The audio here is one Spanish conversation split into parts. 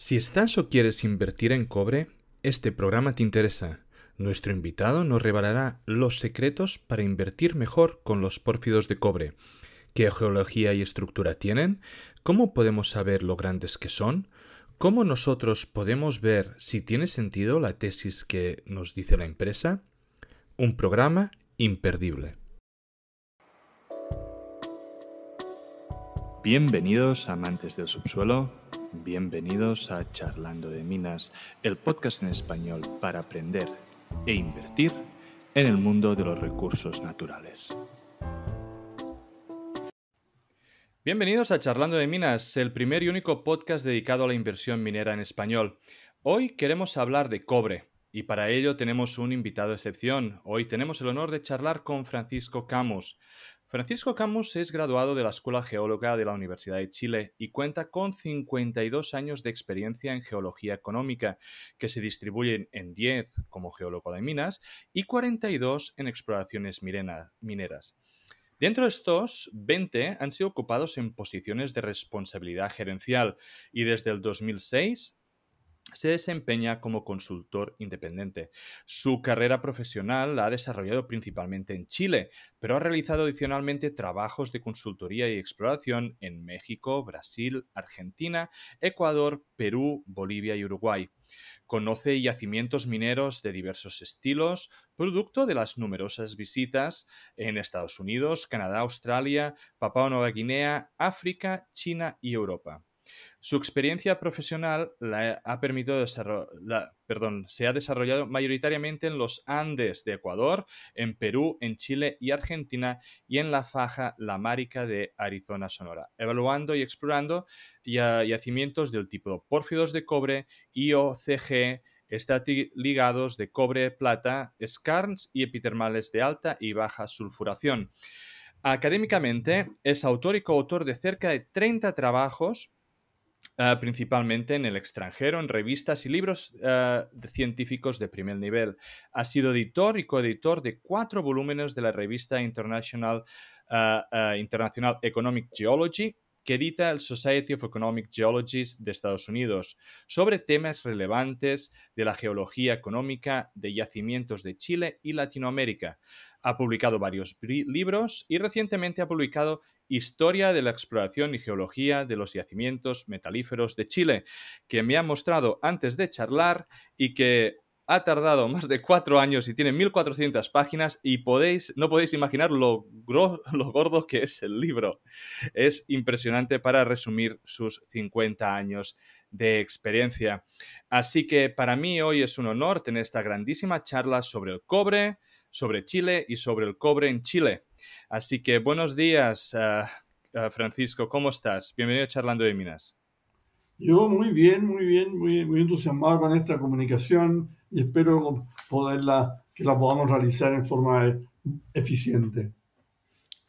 Si estás o quieres invertir en cobre, este programa te interesa. Nuestro invitado nos revelará los secretos para invertir mejor con los pórfidos de cobre. ¿Qué geología y estructura tienen? ¿Cómo podemos saber lo grandes que son? ¿Cómo nosotros podemos ver si tiene sentido la tesis que nos dice la empresa? Un programa imperdible. Bienvenidos amantes del subsuelo, bienvenidos a Charlando de Minas, el podcast en español para aprender e invertir en el mundo de los recursos naturales. Bienvenidos a Charlando de Minas, el primer y único podcast dedicado a la inversión minera en español. Hoy queremos hablar de cobre y para ello tenemos un invitado excepción. Hoy tenemos el honor de charlar con Francisco Camus. Francisco Camus es graduado de la Escuela Geóloga de la Universidad de Chile y cuenta con 52 años de experiencia en geología económica, que se distribuyen en 10 como geólogo de minas y 42 en exploraciones mineras. Dentro de estos, 20 han sido ocupados en posiciones de responsabilidad gerencial y desde el 2006 se desempeña como consultor independiente. Su carrera profesional la ha desarrollado principalmente en Chile, pero ha realizado adicionalmente trabajos de consultoría y exploración en México, Brasil, Argentina, Ecuador, Perú, Bolivia y Uruguay. Conoce yacimientos mineros de diversos estilos, producto de las numerosas visitas en Estados Unidos, Canadá, Australia, Papua Nueva Guinea, África, China y Europa. Su experiencia profesional se ha desarrollado mayoritariamente en los Andes de Ecuador, en Perú, en Chile y Argentina y en la faja lamárica de Arizona Sonora, evaluando y explorando yacimientos del tipo pórfidos de cobre, IOCG, ligados de cobre, plata, skarns y epitermales de alta y baja sulfuración. Académicamente, es autor y coautor de cerca de 30 trabajos Ah, principalmente en el extranjero, en revistas y libros ah, científicos de primer nivel. Ha sido editor y coeditor de cuatro volúmenes de la revista International, ah, International Economic Geology, que edita el Society of Economic Geologists de Estados Unidos, sobre temas relevantes de la geología económica de yacimientos de Chile y Latinoamérica. Ha publicado varios libros y recientemente ha publicado Historia de la exploración y geología de los yacimientos metalíferos de Chile, que me ha mostrado antes de charlar y que ha tardado más de cuatro años y tiene 1400 páginas y podéis, no podéis imaginar lo, gordo que es el libro. Es impresionante para resumir sus 50 años de experiencia. Así que para mí hoy es un honor tener esta grandísima charla sobre el cobre, sobre Chile y sobre el cobre en Chile. Así que buenos días, uh, uh, Francisco, ¿cómo estás? Bienvenido a Charlando de Minas. Yo muy bien, muy bien, muy, muy entusiasmado con esta comunicación y espero poderla, que la podamos realizar en forma eficiente.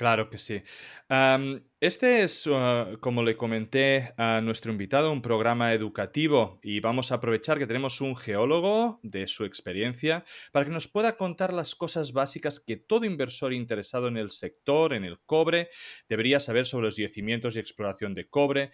Claro que sí. este es, uh, como le comenté a nuestro invitado, un programa educativo y vamos a aprovechar que tenemos un geólogo de su experiencia para que nos pueda contar las cosas básicas que todo inversor interesado en el sector, en el cobre, debería saber sobre los yacimientos y exploración de cobre.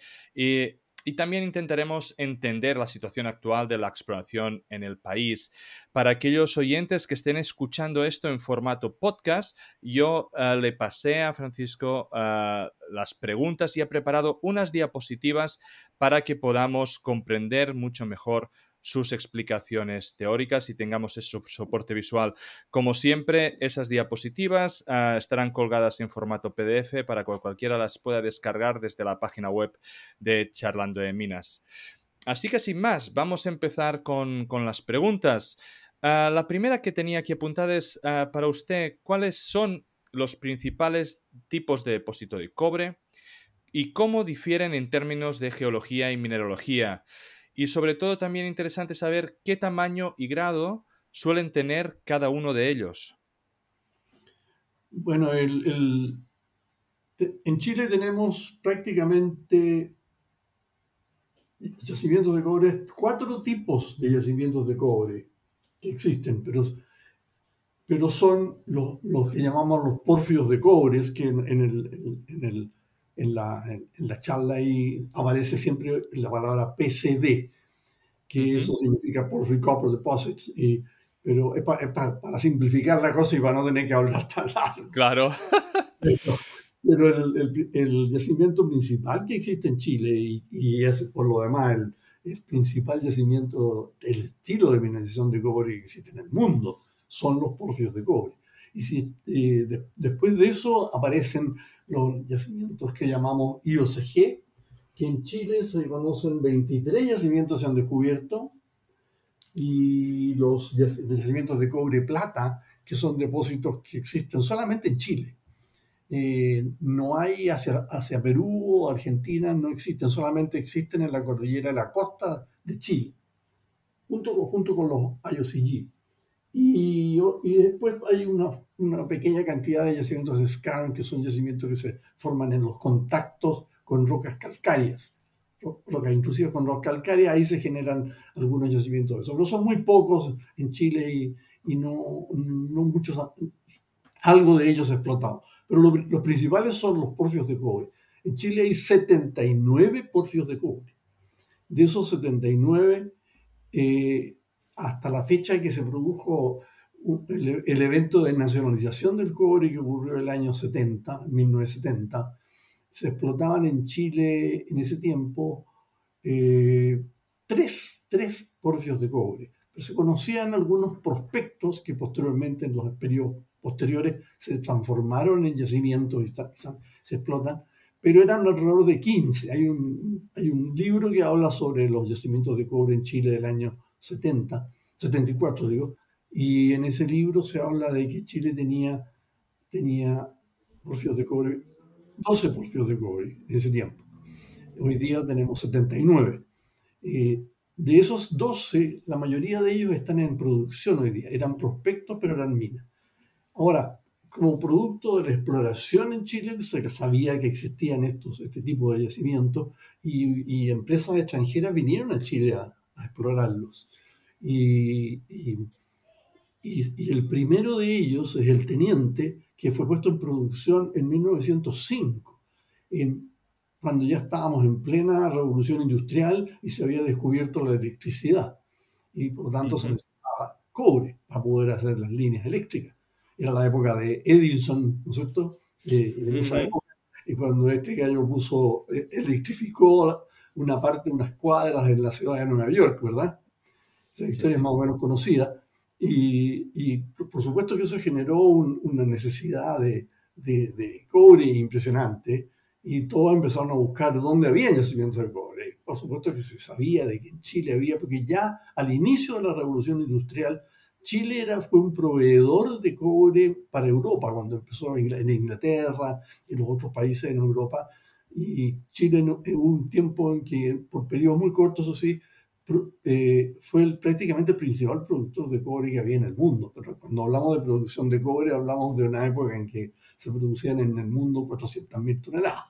Y también intentaremos entender la situación actual de la exploración en el país. Para aquellos oyentes que estén escuchando esto en formato podcast, yo eh, le pasé a Francisco eh, las preguntas y he preparado unas diapositivas para que podamos comprender mucho mejor sus explicaciones teóricas y tengamos ese soporte visual. Como siempre, esas diapositivas ah, estarán colgadas en formato PDF para que cualquiera las pueda descargar desde la página web de Charlando de Minas. Así que sin más, vamos a empezar con, las preguntas. Ah, la primera que tenía aquí apuntada es ah, para usted, ¿cuáles son los principales tipos de depósito de cobre y cómo difieren en términos de geología y mineralogía? Y sobre todo también interesante saber qué tamaño y grado suelen tener cada uno de ellos. Bueno, en Chile tenemos prácticamente yacimientos de cobre, cuatro tipos de yacimientos de cobre que existen, pero, pero son los, que llamamos los pórfidos de cobre, que en, la, en, la, charla ahí aparece siempre la palabra PCD, que eso significa Porphyry Copper Deposits. Y, pero es, para simplificar la cosa y para no tener que hablar tan largo. Claro. pero, el, el, yacimiento principal que existe en Chile y, y es por lo demás el, el principal yacimiento, el estilo de mineralización de cobre que existe en el mundo, son los porfios de cobre. Y si, eh, después de eso aparecen los yacimientos que llamamos IOCG, que en Chile se conocen 23 yacimientos se han descubierto, y los yacimientos de cobre plata, que son depósitos que existen solamente en Chile. Eh, no hay hacia, hacia Perú o Argentina, no existen, solamente existen en la cordillera de la costa de Chile, junto, junto con los IOCG. Y, y después hay una, una, pequeña cantidad de yacimientos de scan, que son yacimientos que se forman en los contactos con rocas calcáreas. Rocas intrusivas con rocas calcáreas, ahí se generan algunos yacimientos de eso. Pero son muy pocos en Chile y, no, no muchos, algo de ellos explotado. Pero los principales son los porfios de cobre. En Chile hay 79 porfios de cobre. De esos 79, eh, hasta la fecha que se produjo el, evento de nacionalización del cobre que ocurrió el año 70, 1970, se explotaban en Chile en ese tiempo eh, tres, tres porfios de cobre. Pero se conocían algunos prospectos que posteriormente en los periodos posteriores se transformaron en yacimientos y se explotan, pero eran alrededor de 15. Hay un, hay un libro que habla sobre los yacimientos de cobre en Chile del año 70, 74 digo, y en ese libro se habla de que Chile tenía, tenía porfios de cobre, 12 porfios de cobre en ese tiempo. Hoy día tenemos 79. Eh, de esos 12, la mayoría de ellos están en producción hoy día. Eran prospectos, pero eran minas. Ahora, como producto de la exploración en Chile, se sabía que existían estos, este tipo de yacimientos y, empresas extranjeras vinieron a Chile a, explorarlos. Y, el primero de ellos es el Teniente, que fue puesto en producción en 1905, en, cuando ya estábamos en plena revolución industrial y se había descubierto la electricidad. Y por lo tanto se necesitaba cobre para poder hacer las líneas eléctricas era la época de Edison, ¿no es cierto? Eh, en esa época, y cuando este gallo puso, eh, electrificó una parte, unas cuadras en la ciudad de Nueva York, ¿verdad? Esa historia es más o menos conocida. Y, y, por supuesto que eso generó una necesidad de, de, cobre impresionante y todos empezaron a buscar dónde había yacimientos de cobre. Por supuesto que se sabía de que en Chile había, porque ya al inicio de la revolución industrial Chile era, fue un proveedor de cobre para Europa cuando empezó en Inglaterra y los otros países en Europa. Y Chile hubo un tiempo en que, por periodos muy cortos, eso sí, eh, fue prácticamente el principal productor de cobre que había en el mundo. Pero cuando hablamos de producción de cobre, hablamos de una época en que se producían en el mundo 400.000 toneladas.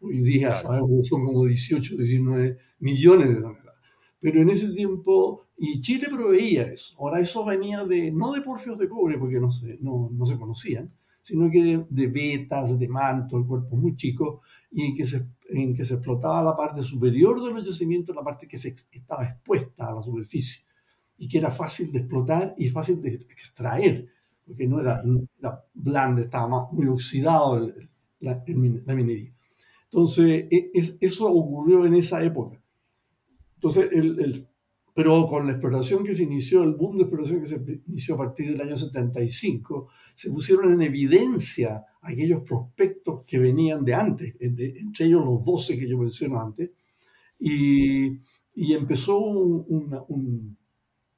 Hoy día sabemos que son como 18, 19 millones de toneladas. Pero en ese tiempo, y Chile proveía eso. Ahora eso venía de, no de porfios de cobre, porque no se, no, no se conocían, sino que de, de, vetas, de manto, el cuerpo muy chico, y en que, se, en que se explotaba la parte superior de los yacimientos, la parte que se, estaba expuesta a la superficie, y que era fácil de explotar y fácil de extraer, porque no era, era blanda, estaba muy oxidado la, la, minería. Entonces, e, eso ocurrió en esa época. Entonces, el, pero con la exploración que se inició, el boom de exploración que se inició a partir del año 75, se pusieron en evidencia aquellos prospectos que venían de antes, entre ellos los 12 que yo mencioné antes, y, y empezó un, un,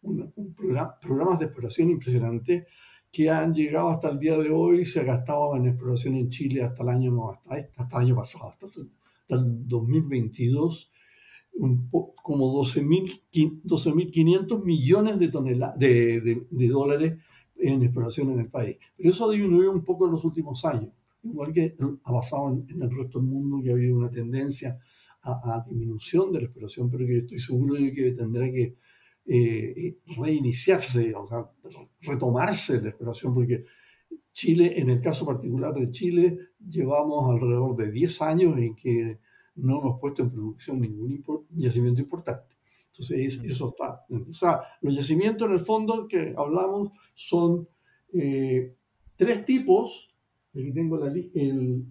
un, programa, programas de exploración impresionantes que han llegado hasta el día de hoy, se ha gastado en exploración en Chile hasta el año, no, hasta, hasta el año pasado, hasta, hasta el 2022, como 12.500 millones de, toneladas, de, dólares en exploración en el país. Pero eso ha disminuido un poco en los últimos años, igual que ha pasado en, el resto del mundo, que ha habido una tendencia a, disminución de la exploración, pero que estoy seguro de que tendrá que eh, reiniciarse, o sea, retomarse la exploración, porque Chile, en el caso particular de Chile, llevamos alrededor de 10 años en que no hemos puesto en producción ningún yacimiento importante. Entonces, eso está. O sea, los yacimientos en el fondo que hablamos son eh, tres tipos. Aquí tengo la, el,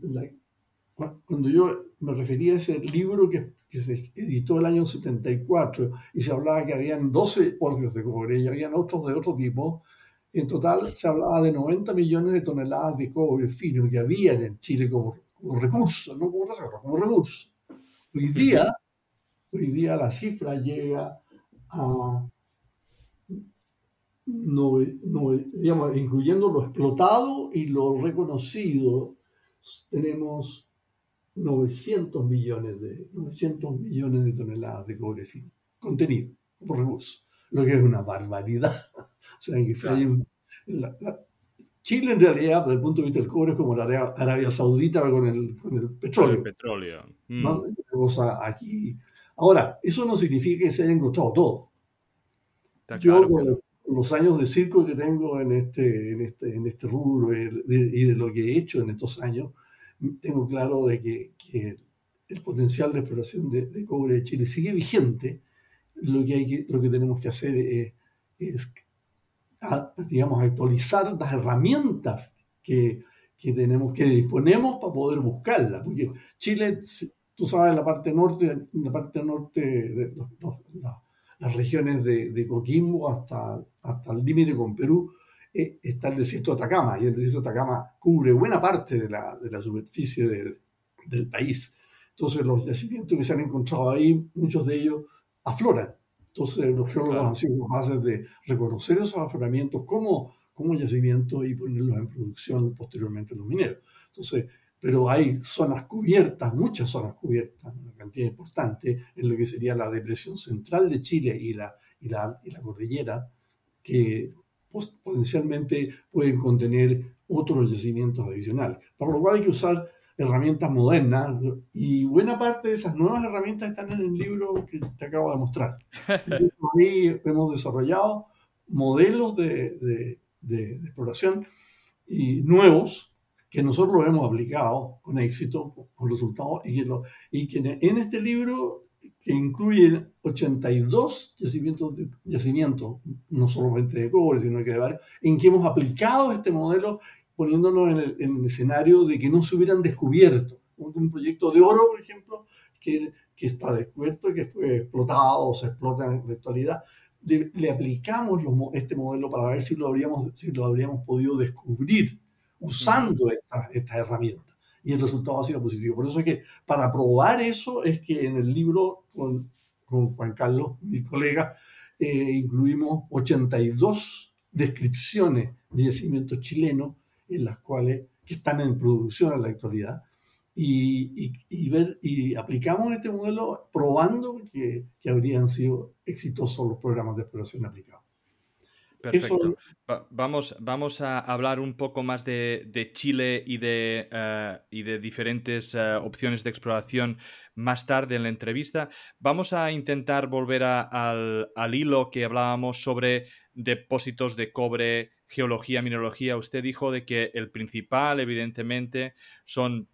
cuando yo me refería a ese libro que, que, se editó el año 74 y se hablaba que habían 12 porfios de cobre y habían otros de otro tipo, en total se hablaba de 90 millones de toneladas de cobre fino que había en Chile como, como recurso, no como reserva, como recurso. Hoy día Hoy día la cifra llega a, digamos, incluyendo lo explotado y lo reconocido, tenemos 900 millones de, 900 millones de toneladas de cobre fino, contenido por recurso, lo que es una barbaridad. O sea, que Chile en realidad, desde el punto de vista del cobre, es como la Arabia, Saudita con el, con el petróleo. el petróleo. ¿no? cosa aquí Ahora, eso no significa que se haya encontrado todo. Yo, con los años de circo que tengo en este, en este, en este rubro y de, lo que he hecho en estos años, tengo claro de que, que el potencial de exploración de, cobre de Chile sigue vigente. Lo que, hay que, lo que tenemos que hacer es, es digamos, actualizar las herramientas que, que, tenemos, que disponemos para poder buscarla. Porque Chile tú sabes, la parte norte, la parte norte de las regiones de, Coquimbo hasta, hasta el límite con Perú, eh, está el desierto de Atacama, y el desierto de Atacama cubre buena parte de la, de la superficie del país. Entonces, los yacimientos que se han encontrado ahí, muchos de ellos afloran. Entonces, los geólogos han sido capaces de reconocer esos afloramientos como, como yacimientos y ponerlos en producción posteriormente los mineros. Entonces, pero hay zonas cubiertas, muchas zonas cubiertas, una cantidad importante, en lo que sería la depresión central de Chile y la, y la, y la cordillera, que potencialmente pueden contener otros yacimientos adicionales. Por lo cual hay que usar herramientas modernas y buena parte de esas nuevas herramientas están en el libro que te acabo de mostrar. ahí hemos desarrollado modelos de, de, de exploración y nuevos que nosotros hemos aplicado con éxito, con resultados, y que, lo, y que en este libro, que incluye 82 yacimientos, yacimientos, no solamente de cobre, sino que de varios, en que hemos aplicado este modelo poniéndonos en el, en el escenario de que no se hubieran descubierto. Un, proyecto de oro, por ejemplo, que, que está descubierto, que fue explotado o se explota en la actualidad, le aplicamos este modelo para ver si lo habríamos, si lo habríamos podido descubrir usando esta, esta herramienta. Y el resultado ha sido positivo. Por eso es que para probar eso es que en el libro con, con Juan Carlos, mi colega, eh, incluimos 82 descripciones de yacimientos chilenos en las cuales que están en producción en la actualidad y, y, y, ver, y aplicamos este modelo probando que, que habrían sido exitosos los programas de exploración aplicados. Perfecto. vamos, vamos a hablar un poco más de, Chile y de, eh, y de diferentes eh, opciones de exploración más tarde en la entrevista. Vamos a intentar volver al, hilo que hablábamos sobre depósitos de cobre, geología, mineralogía. Usted dijo de que el principal, evidentemente, son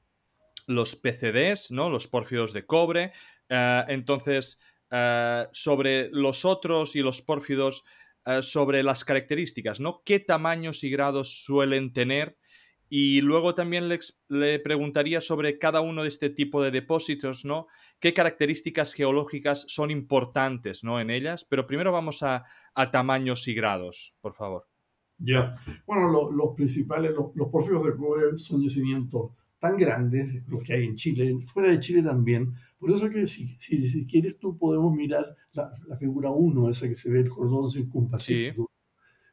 los PCDs, ¿no? Los pórfidos de cobre. Eh, entonces, sobre los otros y los pórfidos, eh, sobre las características, ¿no? ¿Qué tamaños y grados suelen tener? Y luego también le, preguntaría sobre cada uno de este tipo de depósitos, ¿no? ¿Qué características geológicas son importantes, ¿no? En ellas. Pero primero vamos a, tamaños y grados, por favor. Ya. Bueno, los principales, los, los porfios de cobre son yacimientos tan grandes, los que hay en Chile, fuera de Chile también, por eso que si, si, quieres tú podemos mirar la, figura 1, esa que se ve el cordón circunpacífico,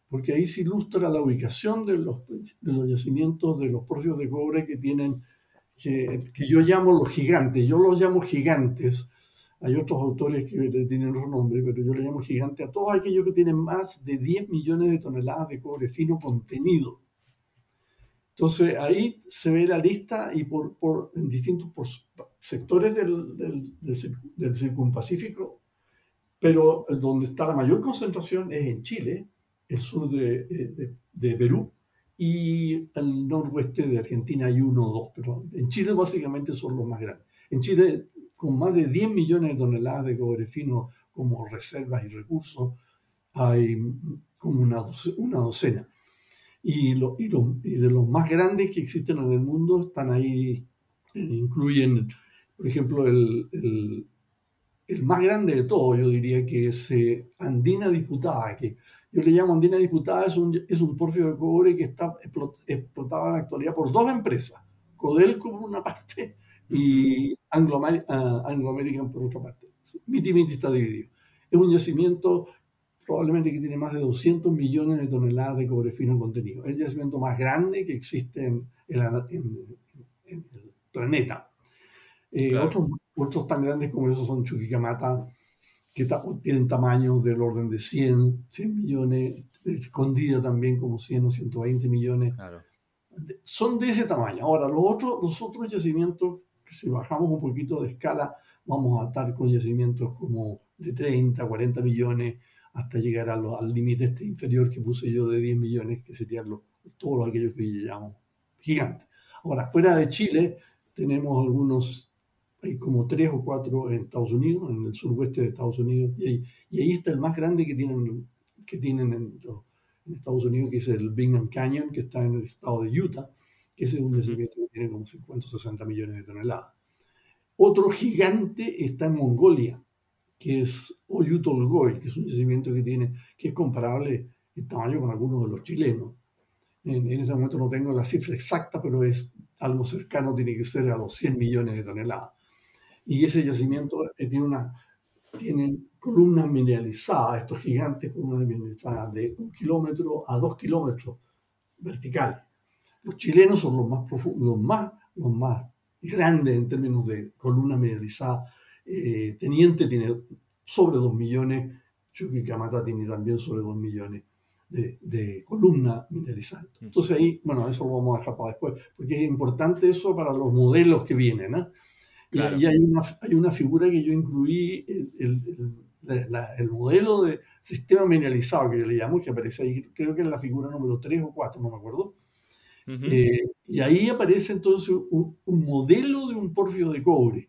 porque ahí se ilustra la ubicación de los, de los yacimientos de los porfios de cobre que tienen, que, que, yo llamo los gigantes, yo los llamo gigantes, hay otros autores que tienen otro nombre, pero yo les llamo gigantes a todos aquellos que tienen más de 10 millones de toneladas de cobre fino contenido. Entonces ahí se ve la lista y por, por en distintos sectores del, del, del, circunpacífico, pero donde está la mayor concentración es en Chile, el sur de, de, de Perú y el noroeste de Argentina hay uno o dos, pero en Chile básicamente son los más grandes. En Chile, con más de 10 millones de toneladas de cobre fino como reservas y recursos hay como una, una docena. Y, lo, y, y, de los más grandes que existen en el mundo están ahí, eh, incluyen, por ejemplo, el, el, el más grande de todos, yo diría que es eh, Andina Disputada, que yo le llamo Andina Disputada, es un, es un porfio de cobre que está explotado en la actualidad por dos empresas, Codelco por una parte y Anglo, ah, Anglo American por otra parte. Miti Miti está dividido. Es un yacimiento probablemente que tiene más de 200 millones de toneladas de cobre fino contenido. Es el yacimiento más grande que existe en, el planeta. Eh, otros, otros, tan grandes como esos son Chuquicamata, que tienen tamaños del orden de 100, 100 millones, escondida también como 100 o 120 millones. Son de ese tamaño. Ahora, los otros, los otros yacimientos, si bajamos un poquito de escala, vamos a estar con yacimientos como de 30, 40 millones, hasta llegar al límite este inferior que puse yo de 10 millones, que serían los, todos aquellos que yo llamo gigantes. Ahora, fuera de Chile, tenemos algunos, hay como tres o cuatro en Estados Unidos, en el suroeste de Estados Unidos, y ahí, y ahí está el más grande que tienen, que tienen en, en, Estados Unidos, que es el Bingham Canyon, que está en el estado de Utah, que es un yacimiento que tiene como 50 o 60 millones de toneladas. Otro gigante está en Mongolia, que es Oyutolgoy, que es un yacimiento que tiene, que es comparable en tamaño con algunos de los chilenos. En, en, este momento no tengo la cifra exacta, pero es algo cercano, tiene que ser a los 100 millones de toneladas. Y ese yacimiento eh, tiene una tiene columnas mineralizadas, estos gigantes columnas mineralizadas de un kilómetro a dos kilómetros verticales. Los chilenos son los más profundos, los más, los más grandes en términos de columnas mineralizadas eh, Teniente tiene sobre 2 millones, Chuquicamata tiene también sobre 2 millones de, de columna mineralizada. Mm. Entonces ahí, bueno, eso lo vamos a dejar para después, porque es importante eso para los modelos que vienen. ¿eh? Y, hay, una, hay una figura que yo incluí, el, el, el, modelo de sistema mineralizado que yo le llamo, que aparece ahí, creo que es la figura número 3 o 4, no me acuerdo. Eh, y ahí aparece entonces un, un, modelo de un porfio de cobre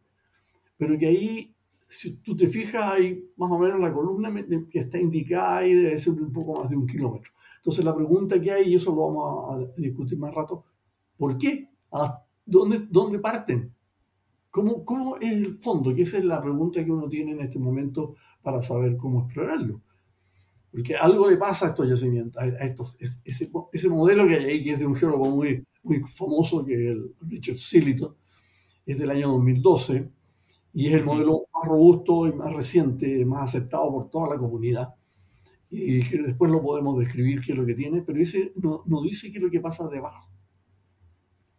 pero que ahí, si tú te fijas, hay más o menos la columna que está indicada ahí debe ser un poco más de un kilómetro. Entonces la pregunta que hay, y eso lo vamos a discutir más rato, ¿por qué? ¿A dónde, dónde parten? ¿Cómo, ¿Cómo es el fondo? Que esa es la pregunta que uno tiene en este momento para saber cómo explorarlo. Porque algo le pasa a estos yacimientos, a estos, ese, ese modelo que hay ahí, que es de un geólogo muy, muy famoso, que es el Richard Sillito, es del año 2012, y es el modelo más robusto y más reciente, más aceptado por toda la comunidad. Y que después lo podemos describir qué es lo que tiene, pero ese no, no dice qué es lo que pasa debajo.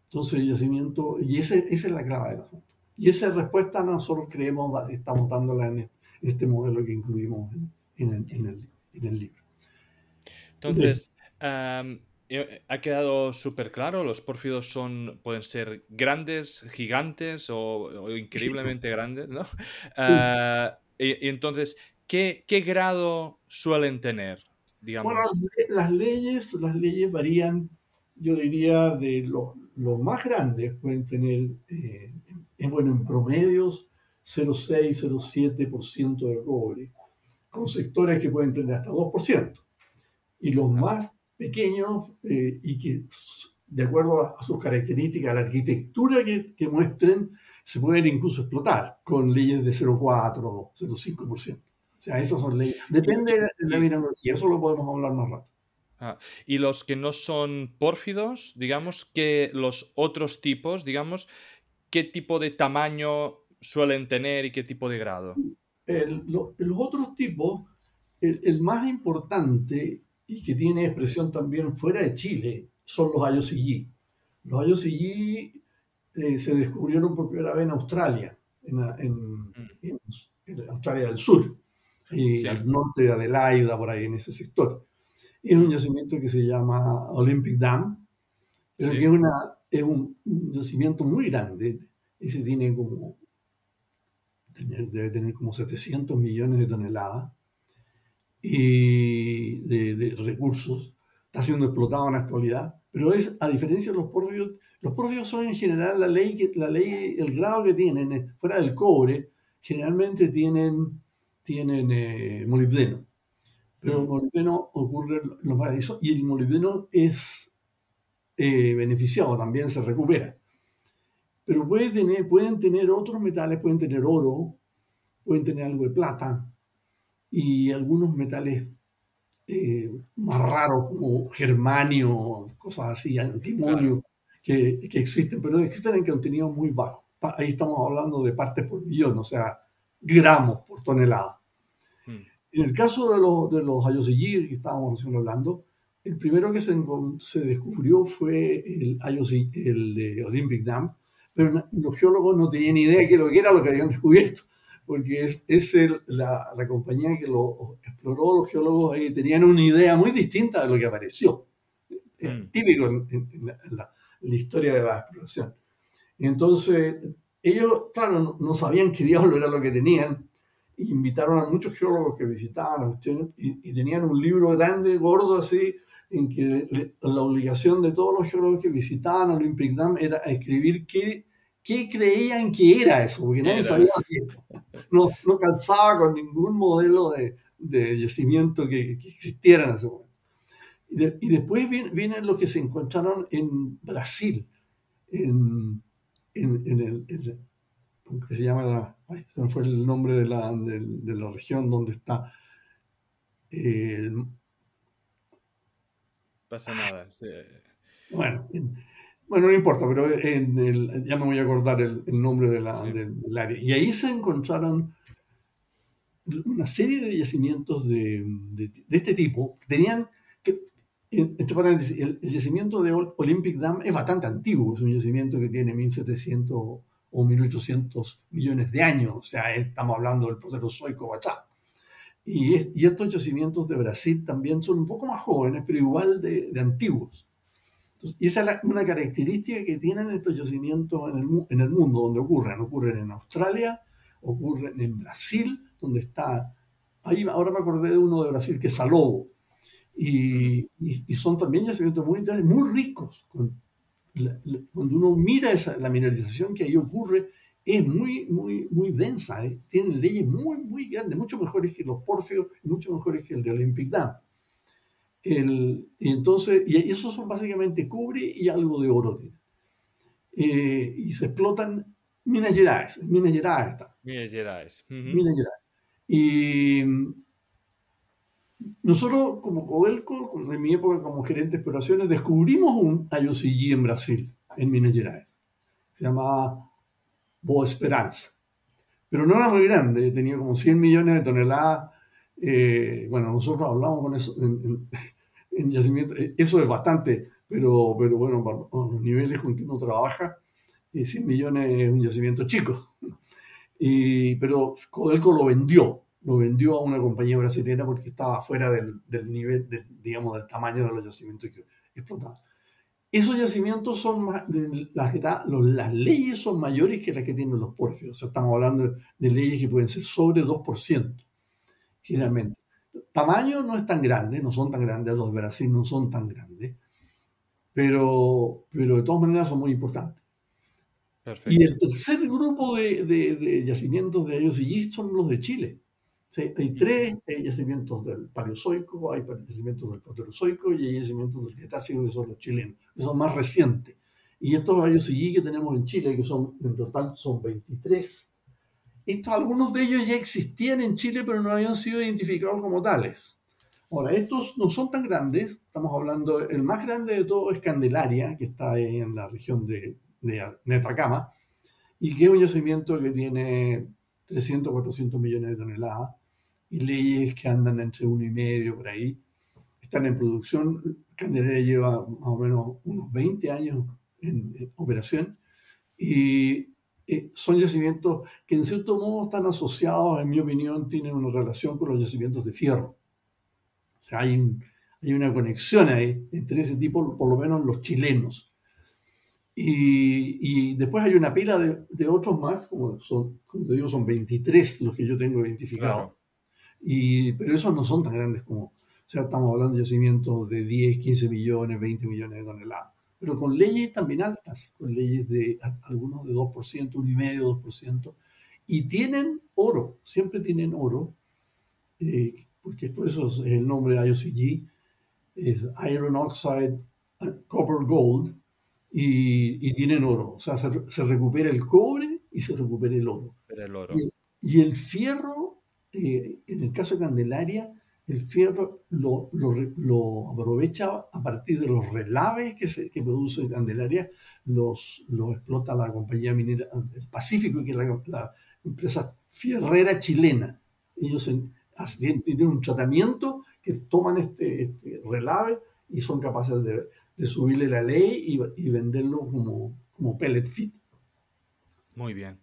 Entonces, el yacimiento, y ese, esa es la clave del asunto. Y esa respuesta nosotros creemos, estamos dándola en este modelo que incluimos en, en, el, en el, libro. Entonces, eh, ha quedado súper claro, los pórfidos son, pueden ser grandes, gigantes o, increíblemente grandes, ¿no? Ah, y, entonces, ¿qué, ¿qué, grado suelen tener? Digamos? Bueno, las leyes, las leyes varían, yo diría, de los lo más grandes pueden tener, eh, en, bueno, en promedios 0,6, 0,7% de cobre, con sectores que pueden tener hasta 2%. Y los más pequeños eh, y que, de acuerdo a, sus características, la arquitectura que, que, muestren, se pueden incluso explotar con leyes de 0,4 o 0,5%. O sea, esas son leyes. Depende de la mineralogía, eso lo podemos hablar más rato. Ah, y los que no son pórfidos, digamos que los otros tipos, digamos, ¿qué tipo de tamaño suelen tener y qué tipo de grado? El, los otros tipos, el, el, más importante y que tiene expresión también fuera de Chile son los IOCG. Los IOCG eh, se descubrieron por primera vez en Australia, en, en, en, Australia del Sur, y el norte de Adelaida, por ahí en ese sector. Es un yacimiento que se llama Olympic Dam, pero que es, una, es un, yacimiento muy grande. Ese tiene como, debe tener como 700 millones de toneladas y de, recursos, está siendo explotado en la actualidad, pero es, a diferencia de los porfios, los porfios son en general la ley, la ley, el grado que tienen, eh, fuera del cobre, generalmente tienen, tienen eh, molibdeno. Pero el molibdeno ocurre en los paraísos y el molibdeno es eh, beneficiado, también se recupera. Pero puede tener, pueden tener otros metales, pueden tener oro, pueden tener algo de plata y algunos metales eh, más raros como germanio, cosas así, antimonio, que, que, existen, pero existen en contenido muy bajo. Ahí estamos hablando de partes por millón, o sea, gramos por tonelada. Hmm. En el caso de los, de los que estábamos recién hablando, el primero que se, se descubrió fue el IOC, el de Olympic Dam, pero los geólogos no tenían idea de lo que era lo que habían descubierto, porque es, es la, la, compañía que lo exploró, los geólogos ahí tenían una idea muy distinta de lo que apareció. Es hmm. típico en, la, historia de la exploración. Entonces, ellos, claro, no, sabían qué diablo era lo que tenían. Invitaron a muchos geólogos que visitaban la cuestión y, tenían un libro grande, gordo así, en que la obligación de todos los geólogos que visitaban Olympic Dam era escribir qué, qué creían que era eso, porque nadie sabía no, no calzaba con ningún modelo de, de yacimiento que, existiera en ese momento. Y, después vienen los que se encontraron en Brasil, en, en, el, ¿cómo se llama? La, se me fue el nombre de la, de, la región donde está. Pasa nada. Bueno, bueno, no importa, pero en el, ya me voy a acordar el, nombre de la, del área. Y ahí se encontraron una serie de yacimientos de, de, de este tipo. Tenían que, entre paréntesis, el, yacimiento de Olympic Dam es bastante antiguo, es un yacimiento que tiene 1700 o 1800 millones de años, o sea, estamos hablando del Proterozoico Bachá. Y, y, estos yacimientos de Brasil también son un poco más jóvenes, pero igual de, de antiguos. y esa es una característica que tienen estos yacimientos en el, en el mundo, donde ocurren. Ocurren en Australia, ocurren en Brasil, donde está... Ahí ahora me acordé de uno de Brasil, que es Salobo y, y, son también yacimientos muy interesantes, muy ricos. Cuando uno mira esa, la mineralización que ahí ocurre, es muy, muy, muy densa, ¿eh? tienen leyes muy, muy grandes, mucho mejores que los porfios mucho mejores que el de Olympic Dam. El, y entonces, y esos son básicamente cubre y algo de oro. Eh, y se explotan Minas Gerais, Minas Gerais está. Minas Gerais. Minas Gerais. Y nosotros, como Codelco, en mi época como gerente de exploraciones, descubrimos un IOCG en Brasil, en Minas Gerais. Se llamaba Boa Esperanza. Pero no era muy grande, tenía como 100 millones de toneladas. Eh, bueno, nosotros hablamos con eso en, yacimiento. Eh, eso es bastante, pero, pero bueno, para los niveles con que uno trabaja, 100 eh, millones es un yacimiento chico. Y, pero Codelco lo vendió lo vendió a una compañía brasileña porque estaba fuera del, del nivel, digamos, del tamaño de los yacimientos que explotaban. Esos yacimientos son más, las, las leyes son mayores que las que tienen los porfios. O sea, estamos hablando de leyes que pueden ser sobre 2%, generalmente. Tamaño no es tan grande, no son tan grandes, los de Brasil no son tan grandes, pero, pero de todas maneras son muy importantes. Y el tercer grupo de, de, de yacimientos de IOCG son los de Chile hay tres yacimientos del Paleozoico, hay yacimientos del Proterozoico y hay yacimientos del Cretácico que son los chilenos, que son más recientes. Y estos IOCG que tenemos en Chile, que son en total son 23, estos, algunos de ellos ya existían en Chile, pero no habían sido identificados como tales. Ahora, estos no son tan grandes, estamos hablando, el más grande de todo es Candelaria, que está en la región de, de, de Atacama, y que es un yacimiento que tiene 300, 400 millones de toneladas y leyes que andan entre uno y medio por ahí. Están en producción. Candelaria lleva más o menos unos 20 años en, operación y eh, son yacimientos que en cierto modo están asociados, en mi opinión, tienen una relación con los yacimientos de fierro. O sea, hay, hay una conexión ahí entre ese tipo, por lo menos los chilenos. Y, y, después hay una pila de, de, otros más, como son, como te digo, son 23 los que yo tengo identificados. Y, pero esos no son tan grandes como, o sea, estamos hablando de yacimientos de 10, 15 millones, 20 millones de toneladas. Pero con leyes también altas, con leyes de algunos de 2%, 1,5%, 2%. Y tienen oro, siempre tienen oro. eh, porque por eso es el nombre de IOCG, es Iron Oxide Copper Gold, y, tienen oro. O sea, se, recupera el cobre y se recupera el oro. El oro. Y, el fierro, eh, en el caso de Candelaria, el fierro lo, lo, aprovecha a partir de los relaves que, se, que produce Candelaria, los, lo explota la compañía minera del Pacífico, que es la, empresa fierrera chilena. Ellos tienen un tratamiento que toman este, este relave y son capaces de, de subirle la ley y, venderlo como, como pellet feed. Muy bien.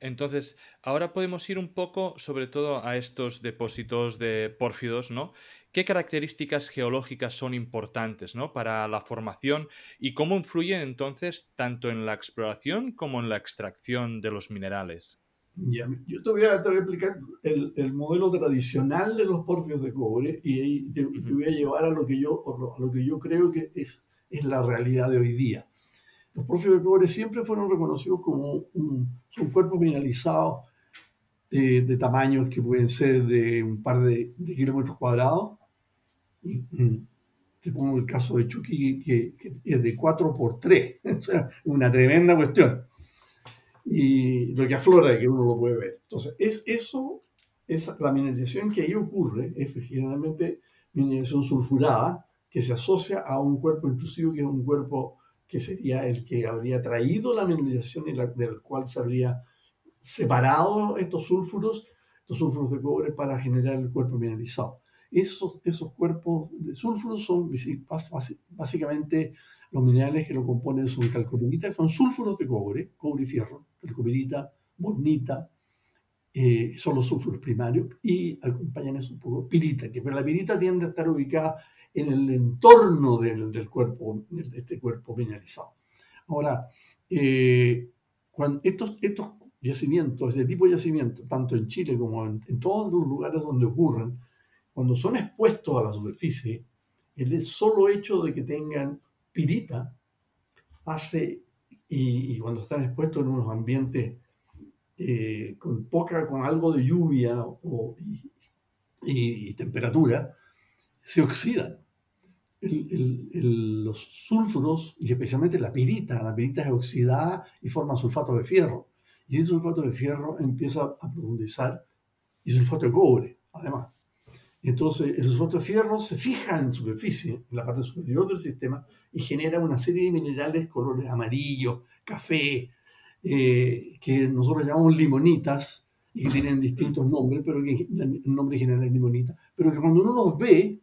Entonces, ahora podemos ir un poco sobre todo a estos depósitos de pórfidos, ¿no? ¿Qué características geológicas son importantes ¿no? para la formación y cómo influyen entonces tanto en la exploración como en la extracción de los minerales? yo te voy, a, explicar el, modelo tradicional de los pórfidos de cobre y, te, voy a llevar a lo que yo, a lo que yo creo que es es la realidad de hoy día. Los pórfidos de cobre siempre fueron reconocidos como un, son cuerpos mineralizados eh, de tamaños que pueden ser de un par de, kilómetros cuadrados. te pongo el caso de Chucky, que, es de 4 por 3, o sea, una tremenda cuestión. Y lo que aflora es que uno lo puede ver. Entonces, es eso, es la mineralización que ahí ocurre, es generalmente mineralización sulfurada, que se asocia a un cuerpo intrusivo que es un cuerpo que sería el que habría traído la mineralización y del cual se habría separado estos sulfuros, estos sulfuros de cobre para generar el cuerpo mineralizado. Esos, esos cuerpos de sulfuros son básicamente los minerales que lo componen son calcopirita, son sulfuros de cobre, cobre y fierro, calcopirita, bornita, eh, son los sulfuros primarios y acompañan eso un pirita, que pero la pirita tiende a estar ubicada en el entorno del, cuerpo, de este cuerpo mineralizado. Ahora, eh, cuando estos, estos yacimientos, este tipo de yacimientos, tanto en Chile como en, todos los lugares donde ocurren, cuando son expuestos a la superficie, el solo hecho de que tengan pirita hace, y, cuando están expuestos en unos ambientes eh, con poca, con algo de lluvia o, y, temperatura, se oxidan los sulfuros, y especialmente la pirita, la pirita es oxidada y forma sulfato de fierro. Y ese sulfato de fierro empieza a profundizar y sulfato de cobre, además. Entonces, el sulfato de fierro se fija en superficie, en la parte superior del sistema, y genera una serie de minerales colores amarillo, café, eh, que nosotros llamamos limonitas, y que tienen distintos nombres, pero que el nombre general es limonita, pero que cuando uno los ve,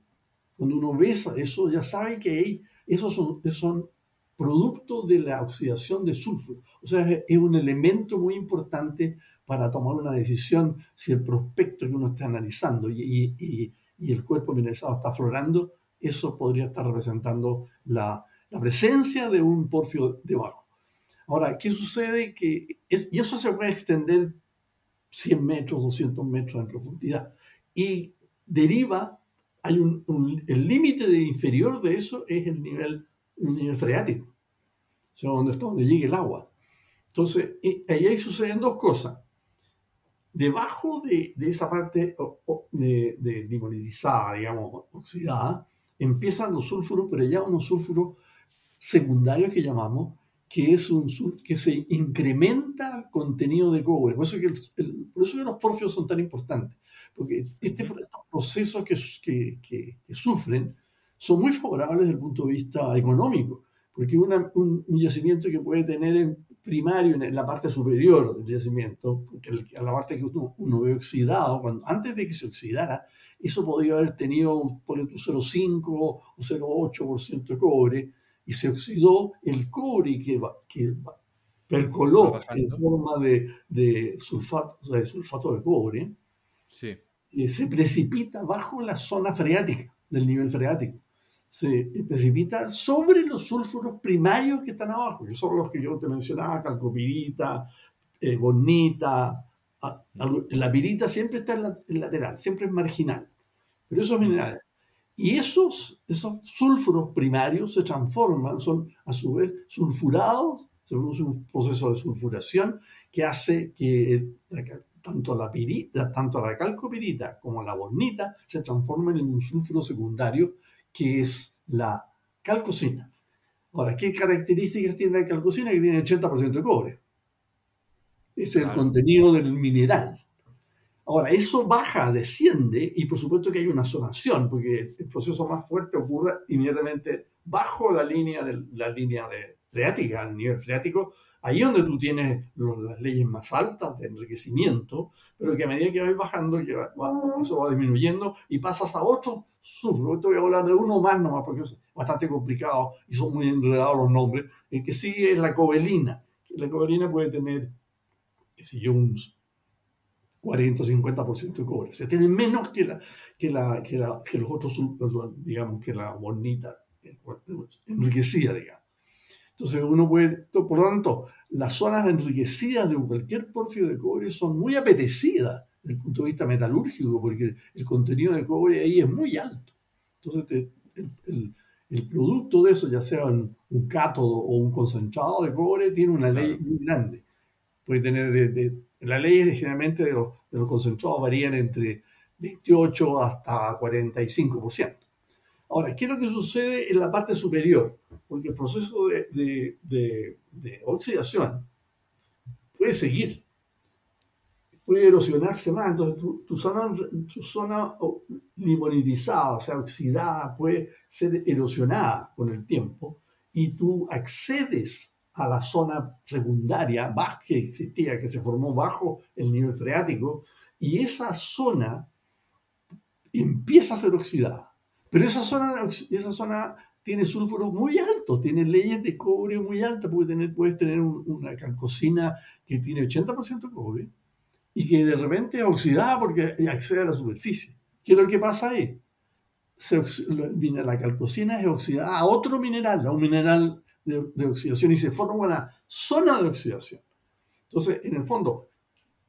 cuando uno ve eso, ya sabe que esos son, son productos de la oxidación de sulfuro. O sea, es un elemento muy importante para tomar una decisión si el prospecto que uno está analizando y, y, el cuerpo mineralizado está aflorando, eso podría estar representando la, la presencia de un porfio debajo. Ahora, ¿qué sucede? Que es, y eso se puede extender 100 metros, 200 metros en profundidad y deriva hay un, el límite de inferior de eso es el nivel, nivel freático, o sea, donde, está, donde llegue el agua. Entonces, ahí suceden dos cosas. Debajo de, de esa parte de, de digamos, oxidada, empiezan los sulfuros, pero ya unos sulfuros secundarios que llamamos, que es un que se incrementa el contenido de cobre. Por eso, que por eso que los porfios son tan importantes porque este, estos procesos que, que, que, sufren son muy favorables desde el punto de vista económico, porque un, yacimiento que puede tener en primario en la parte superior del yacimiento, a la parte que uno, ve oxidado, cuando, antes de que se oxidara, eso podría haber tenido un 0,5 o 0,8% de cobre, y se oxidó el cobre que, que percoló en forma de, de, sulfato, de sulfato de cobre, sí. se precipita bajo la zona freática, del nivel freático. Se precipita sobre los sulfuros primarios que están abajo, que son los que yo te mencionaba, calcopirita, eh, bonita. La pirita siempre está en, la, lateral, siempre es marginal. Pero esos minerales. Y esos, esos sulfuros primarios se transforman, son a su vez sulfurados, se produce un proceso de sulfuración que hace que tanto la pirita, tanto la calcopirita como la bornita se transforman en un sulfuro secundario que es la calcocina. Ahora, ¿qué características tiene la calcocina? Que tiene 80% de cobre. Es el contenido del mineral. Ahora, eso baja, desciende y por supuesto que hay una sonación, porque el proceso más fuerte ocurre inmediatamente bajo la línea de, la línea de freática, al nivel freático, ahí donde tú tienes las leyes más altas de enriquecimiento, pero que a medida que vas bajando, eso va disminuyendo y pasas a otro sulfuro. Esto voy a hablar de uno más nomás porque es bastante complicado y son muy enredados los nombres. El que sigue es la cobalina. La cobalina puede tener, qué sé yo, un 40 o 50% de cobre. O sea, tiene menos que, la, que, la, que, la, que los otros, digamos, que la bonita enriquecida, digamos. Entonces uno puede, por lo tanto, las zonas enriquecidas de cualquier porfio de cobre son muy apetecidas desde el punto de vista metalúrgico, porque el contenido de cobre ahí es muy alto. Entonces el, el, producto de eso, ya sea un, cátodo o un concentrado de cobre, tiene una ley muy grande. Puede tener, de, las leyes generalmente de los, de los concentrados varían entre 28 hasta 45%. Ahora, ¿qué es lo que sucede en la parte superior? Porque el proceso de, oxidación puede seguir, puede erosionarse más. Entonces, tu, zona, tu limonitizada, o sea, oxidada, puede ser erosionada con el tiempo y tú accedes a la zona secundaria que existía, que se formó bajo el nivel freático, y esa zona empieza a ser oxidada. Pero esa zona, esa zona tiene sulfuros muy altos, tiene leyes de cobre muy altas, puedes tener, puedes tener una calcocina que tiene 80% cobre y que de repente es oxidada porque accede a la superficie. ¿Qué es lo que pasa ahí? la calcocina es oxidada a otro mineral, a un mineral de, de, oxidación y se forma una zona de oxidación. Entonces, en el fondo,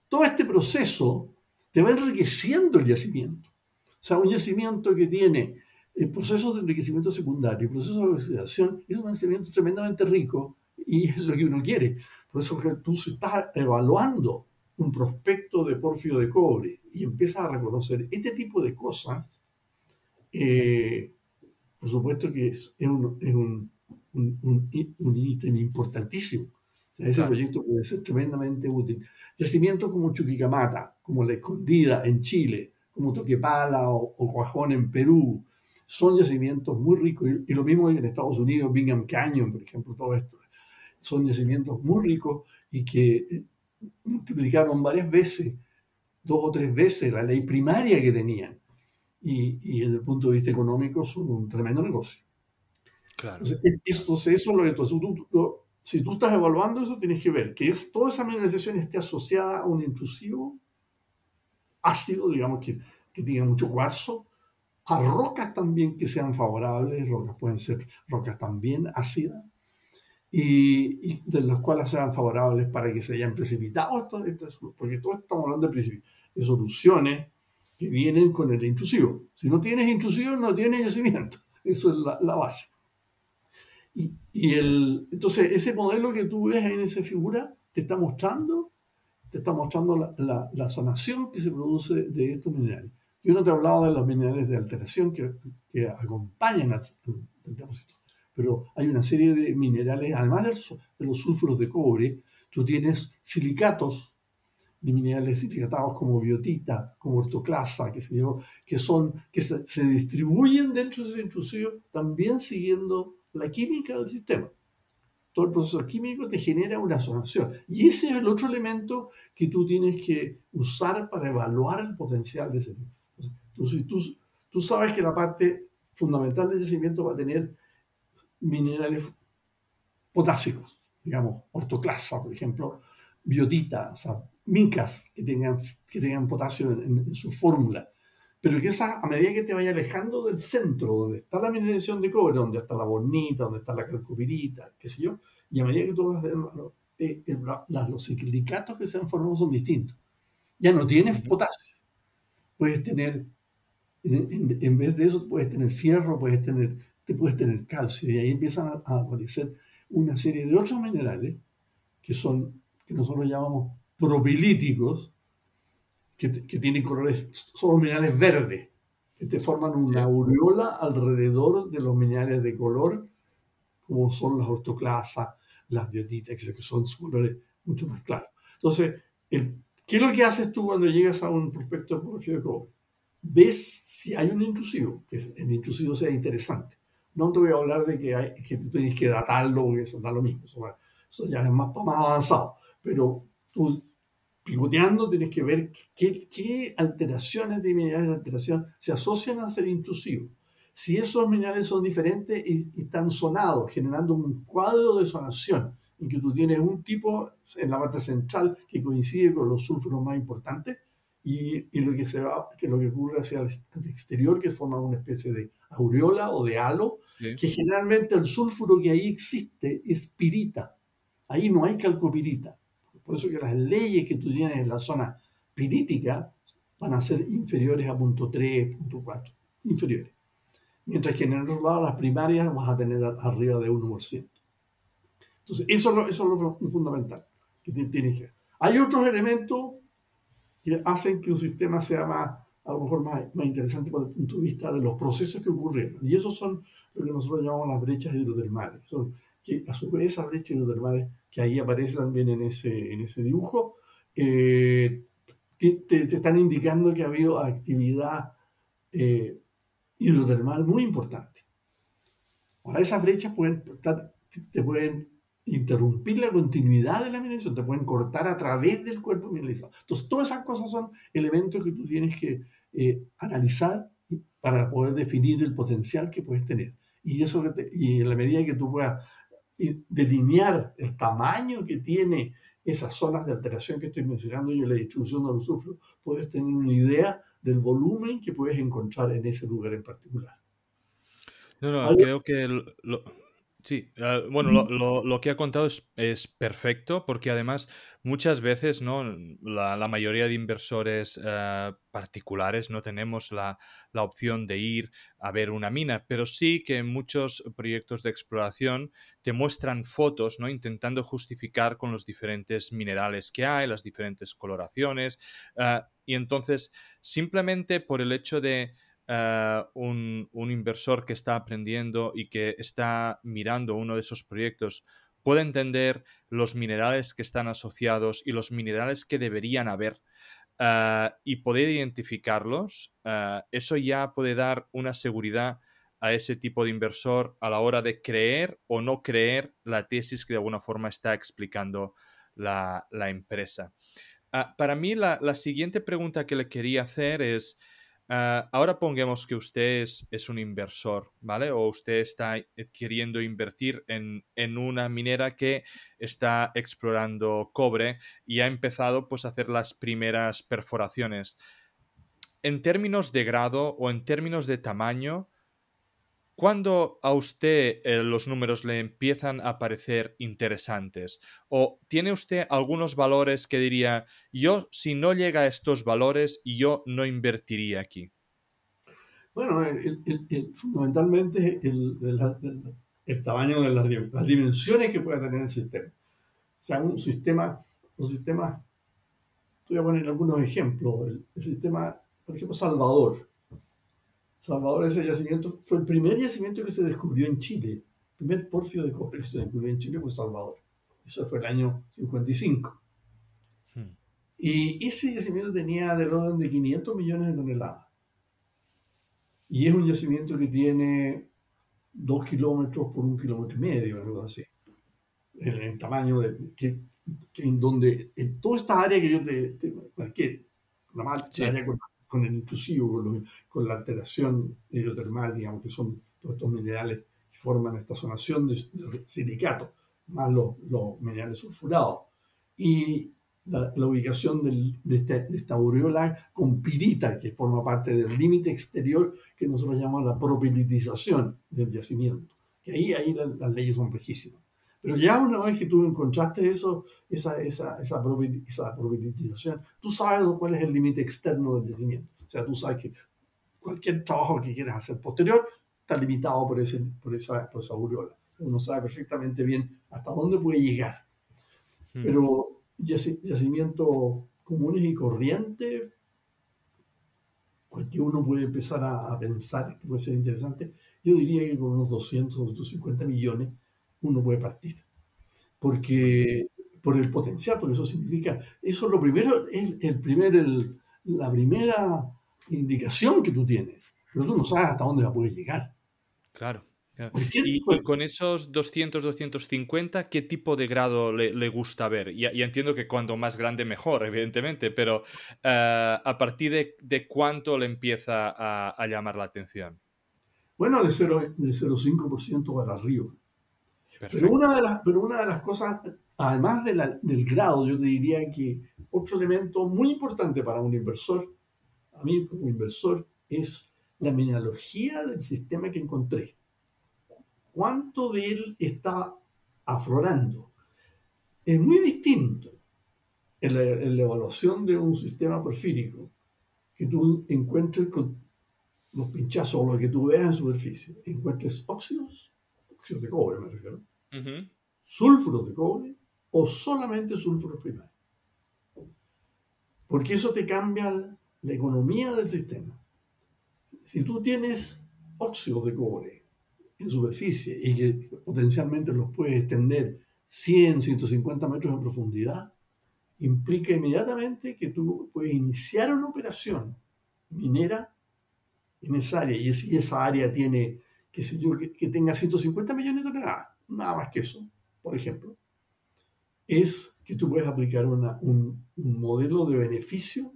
todo este proceso te va enriqueciendo el yacimiento. O sea, un yacimiento que tiene el proceso de enriquecimiento secundario, el proceso de oxidación, es un enriquecimiento tremendamente rico y es lo que uno quiere. Por eso que tú estás evaluando un prospecto de porfio de cobre y empiezas a reconocer este tipo de cosas, eh, por supuesto que es, un, es un, un, un, ítem importantísimo. ese proyecto puede ser tremendamente útil. Yacimientos como Chuquicamata, como La Escondida en Chile, como Toquepala o, o Cuajón en Perú, son yacimientos muy ricos, y, lo mismo en Estados Unidos, Bingham Canyon, por ejemplo, todo esto. Son yacimientos muy ricos y que eh, multiplicaron varias veces, dos o tres veces la ley primaria que tenían. Y, y desde el punto de vista económico son un tremendo negocio. Claro. Entonces, eso, es lo que tú, si tú estás evaluando eso, tienes que ver que es, toda esa mineralización esté asociada a un intrusivo ácido, digamos, que, que tenga mucho cuarzo, a rocas también que sean favorables, rocas pueden ser rocas también ácidas, y, de las cuales sean favorables para que se hayan precipitado, porque todos estamos hablando de, de, soluciones que vienen con el intrusivo. Si no tienes intrusivo, no tienes yacimiento. Eso es la, base. Y, entonces, ese modelo que tú ves en esa figura te está mostrando, te está mostrando la, la, la sonación que se produce de estos minerales. Yo no te he hablado de los minerales de alteración que, acompañan al, depósito, pero hay una serie de minerales, además de los, sulfuros de cobre, tú tienes silicatos, de minerales silicatados como biotita, como ortoclasa, que, se que, son, que se, distribuyen dentro de ese intrusivo también siguiendo la química del sistema. Todo el proceso químico te genera una asociación. Y ese es el otro elemento que tú tienes que usar para evaluar el potencial de ese tú, tú, sabes que la parte fundamental del yacimiento va a tener minerales potásicos, digamos, ortoclasa, por ejemplo, biotita, o sea, mincas que tengan, que tengan potasio en, su fórmula. Pero que esa, a medida que te vaya alejando del centro, donde está la mineralización de cobre, donde está la bonita, donde está la calcopirita, qué sé yo, y a medida que tú vas eh, los silicatos que se han formado son distintos. Ya no tienes potasio. Puedes tener en, vez de eso puedes tener fierro, puedes tener, te puedes tener calcio y ahí empiezan a, aparecer una serie de otros minerales que son, que nosotros llamamos propilíticos, que, que tienen colores, son los minerales verdes, que te forman una aureola alrededor de los minerales de color, como son las ortoclasas, las biotitas, que son colores mucho más claros. Entonces, el, ¿qué es lo que haces tú cuando llegas a un prospecto de cobre? Ves si hay un intrusivo, que el intrusivo sea interesante. No te voy a hablar de que, hay, que tú tienes que datarlo, porque eso da lo mismo. Eso, ya es más, más avanzado. Pero tú pivoteando tienes que ver qué, qué alteraciones de minerales de alteración se asocian a ser intrusivos. Si esos minerales son diferentes y, están sonados, generando un cuadro de sonación, en que tú tienes un tipo en la parte central que coincide con los sulfuros más importantes, y, y, lo que se va, que lo que ocurre hacia el, exterior, que forma una especie de aureola o de halo, que generalmente el sulfuro que ahí existe es pirita. Ahí no hay calcopirita. Por eso que las leyes que tú tienes en la zona pirítica van a ser inferiores a punto 3, punto 4, inferiores. Mientras que en el otro lado, las primarias vas a tener arriba de 1%. Entonces, eso es lo, eso es lo fundamental que tienes que Hay otros elementos que hacen que un sistema sea más, a lo mejor más, más interesante desde el punto de vista de los procesos que ocurrieron. Y esos son lo que nosotros llamamos las brechas hidrotermales. Que a su vez esas brechas hidrotermales que ahí aparece también en ese, en ese dibujo, eh, te, están indicando que ha habido actividad eh, hidrotermal muy importante. Ahora, esas brechas pueden, te pueden interrumpir la continuidad de la mineralización, te pueden cortar a través del cuerpo mineralizado. Entonces, todas esas cosas son elementos que tú tienes que eh, analizar para poder definir el potencial que puedes tener. Y, eso y en la medida que tú puedas delinear el tamaño que tiene esas zonas de alteración que estoy mencionando y la distribución de los sulfuros, puedes tener una idea del volumen que puedes encontrar en ese lugar en particular. No, no, creo que Sí, ah, bueno, lo, que ha contado es, perfecto porque además muchas veces ¿no? la, mayoría de inversores eh, particulares no tenemos la, opción de ir a ver una mina, pero sí que muchos proyectos de exploración te muestran fotos ¿no? intentando justificar con los diferentes minerales que hay, las diferentes coloraciones ah, y entonces simplemente por el hecho de eh, un, inversor que está aprendiendo y que está mirando uno de esos proyectos puede entender los minerales que están asociados y los minerales que deberían haber eh, y poder identificarlos, eh, eso ya puede dar una seguridad a ese tipo de inversor a la hora de creer o no creer la tesis que de alguna forma está explicando la, empresa. para mí, la, la, siguiente pregunta que le quería hacer es, Ah, ahora pongamos que usted es, un inversor, ¿vale? O usted está queriendo invertir en, una minera que está explorando cobre y ha empezado pues, a hacer las primeras perforaciones. En términos de grado o en términos de tamaño, ¿Cuándo a usted eh, los números le empiezan a parecer interesantes? ¿O tiene usted algunos valores que diría, yo si no llega a estos valores, yo no invertiría aquí? Bueno, fundamentalmente el, tamaño de las, dimensiones que puede tener el sistema. O sea, un sistema, un sistema, voy a poner algunos ejemplos. el sistema, por ejemplo, Salvador Salvador, ese yacimiento fue el primer yacimiento que se descubrió en Chile. El primer porfio de cobre que se descubrió en Chile fue Salvador. Eso fue el año 55. Hmm. Y ese yacimiento tenía del orden de 500 millones de toneladas. Y es un yacimiento que tiene 2 kilómetros por un kilómetro y medio, algo así. En el tamaño de, que, en donde, en toda esta área que yo te, cualquier, la más área con el intrusivo, con, la alteración hidrotermal, digamos, que son todos estos minerales que forman esta zonación de, silicato, más los, minerales sulfurados. Y la, ubicación de, esta, aureola con pirita, que forma parte del límite exterior que nosotros llamamos la propilitización del yacimiento. Que ahí, ahí las leyes son prejísimas. Pero ya una vez que tú encontraste eso, esa, esa, esa, probabilización, tú sabes cuál es el límite externo del yacimiento. O sea, tú sabes que cualquier trabajo que quieras hacer posterior está limitado por, ese, por, esa, por esa aureola. Uno sabe perfectamente bien hasta dónde puede llegar. Hmm. Pero yacimientos comunes y corrientes, que uno puede empezar a, pensar que puede ser interesante, yo diría que con unos 200, 250 millones uno puede partir. Porque por el potencial, porque eso significa, eso es lo primero, es el primer, el, la primera indicación que tú tienes, pero tú no sabes hasta dónde va a poder llegar. Claro. Y, con esos 200, 250, ¿qué tipo de grado le, gusta ver? Y, entiendo que cuando más grande mejor, evidentemente, pero eh, ¿a partir de, cuánto le empieza a, llamar la atención? Bueno, de 0,5% para arriba. Pero una, de las, pero una de las cosas, además del grado, yo te diría que otro elemento muy importante para un inversor, a mí como inversor, es la mineralogía del sistema que encontré. Cuánto de él está aflorando. Es muy distinto en la, evaluación de un sistema porfírico que tú encuentres con los pinchazos o lo que tú veas en superficie, encuentres óxidos, óxidos de cobre me refiero, sulfuros de cobre o solamente sulfuros primarios. Porque eso te cambia la economía del sistema. Si tú tienes óxidos de cobre en superficie y que potencialmente los puedes extender 100, 150 metros en profundidad, implica inmediatamente que tú puedes iniciar una operación minera en esa área. Y si esa área tiene, qué sé yo, que, tenga 150 millones de toneladas, nada más que eso, por ejemplo, es que tú puedes aplicar una, un, un modelo de beneficio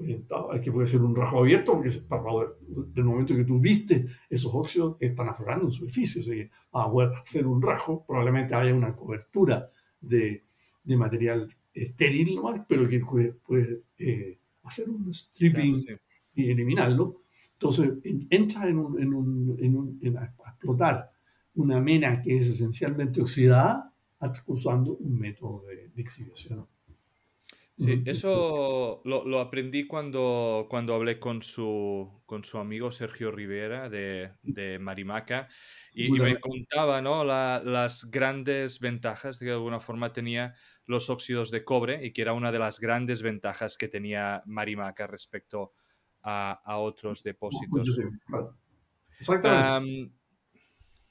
es que puede ser un rajo abierto, porque del momento que tú viste esos óxidos están aflorando en superficie, o sea que a poder hacer un rajo, probablemente haya una cobertura de, de material estéril nomás, pero que puede, eh, hacer un stripping y eliminarlo. Entonces entra en, un, en, un, en, un, en a explotar una mena que es esencialmente oxidada usando un método de, de exhibición. Sí, eso lo, aprendí cuando, cuando hablé con su, con su amigo Sergio Rivera de, de Marimaca y, me contaba ¿no? las grandes ventajas que de alguna forma tenía los óxidos de cobre y que era una de las grandes ventajas que tenía Marimaca respecto a, a otros depósitos. Exactamente.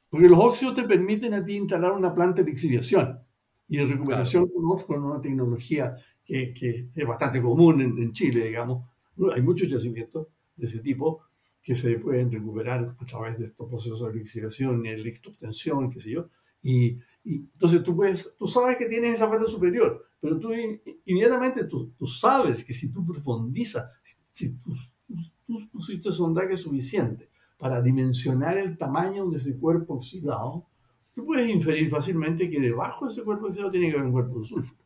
Porque los óxidos te permiten a ti instalar una planta de exhibición y de recuperación con una tecnología que, es bastante común en, Chile, digamos. Hay muchos yacimientos de ese tipo que se pueden recuperar a través de estos procesos de lixiviación, electroobtención, qué sé yo. Y, entonces tú, puedes, tú sabes que tienes esa parte superior, pero tú inmediatamente tú, tú sabes que si tú profundizas, si tú, tú, pusiste sondaje suficiente para dimensionar el tamaño de ese cuerpo oxidado, tú puedes inferir fácilmente que debajo de ese cuerpo oxidado tiene que haber un cuerpo de sulfuro.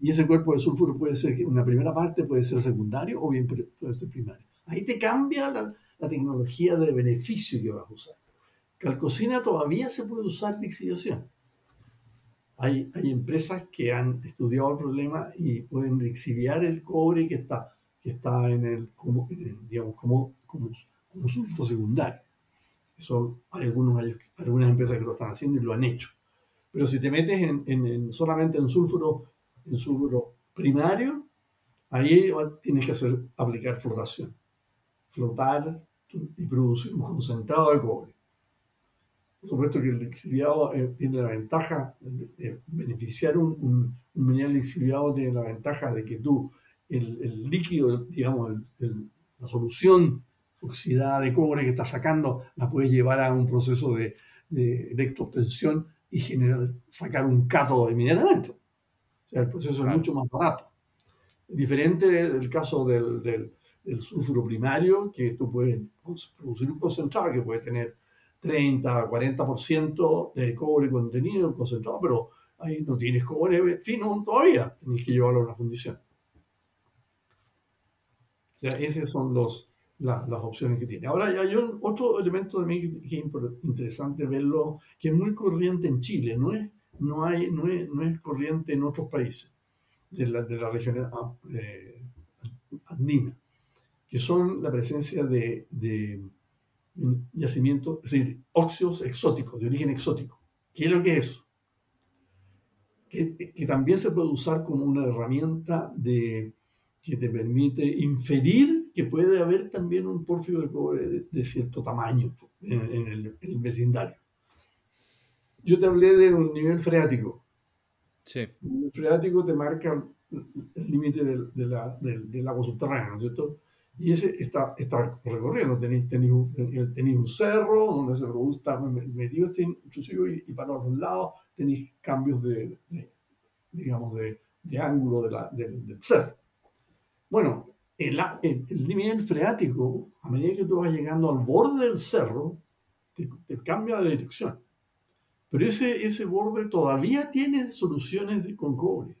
Y ese cuerpo de sulfuro puede ser, una primera parte puede ser secundario o bien puede ser primario. Ahí te cambia la, tecnología de beneficio que vas a usar. Calcocina todavía se puede usar lixiviación. Hay, hay empresas que han estudiado el problema y pueden lixiviar el cobre que está, que está en el, como, digamos, como, como, como sulfuro secundario. Eso hay, algunos, hay algunas empresas que lo están haciendo y lo han hecho. Pero si te metes en, en, solamente en sulfuro en sulfuro primario, ahí tienes que hacer, aplicar flotación. Flotar y producir un concentrado de cobre. Por supuesto que el exiliado eh, tiene la ventaja de, beneficiar un, un, mineral exiliado, tiene la ventaja de que tú, el, líquido, digamos, la solución oxidada de cobre que estás sacando, la puedes llevar a un proceso de, de electroobtención y generar, sacar un cátodo inmediatamente el proceso es mucho más barato. Diferente del caso del, del, sulfuro primario, que tú puedes producir un concentrado que puede tener 30, 40% de cobre contenido en concentrado, pero ahí no tienes cobre fino todavía, tienes que llevarlo a una fundición. Sea, esas son los, las opciones que tiene. Ahora hay otro elemento también que, que es interesante verlo, que es muy corriente en Chile, no es no, hay, no, es, corriente en otros países de la, de la región eh, andina, que son la presencia de, de yacimientos, es decir, óxidos exóticos, de origen exótico. ¿Qué es lo que es? Que, que, también se puede usar como una herramienta de, que te permite inferir que puede haber también un pórfido de cobre de, cierto tamaño en, el, vecindario. Yo te hablé de un nivel freático. Sí. El nivel freático te marca el límite del, agua subterránea, ¿no es cierto? Y ese está, está recorriendo. Tenéis, tenéis, un, cerro donde se produce, está metido este intrusivo y, para los lados tenéis cambios de, digamos, de, ángulo del cerro. Bueno, el, el, nivel freático, a medida que tú vas llegando al borde del cerro, te, cambia de dirección. Pero ese, ese borde todavía tiene soluciones de, con cobre.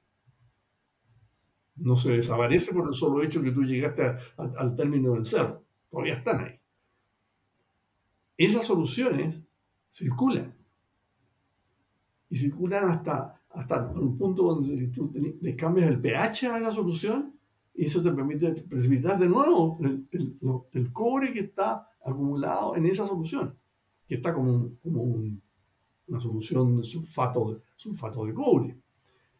No se desaparece por el solo hecho que tú llegaste al término del cerro. Todavía están ahí. Esas soluciones circulan. Y circulan hasta, hasta un punto donde tú cambias el pH a esa solución y eso te permite precipitar de nuevo el, cobre que está acumulado en esa solución, que está como, una solución de sulfato, sulfato de cobre.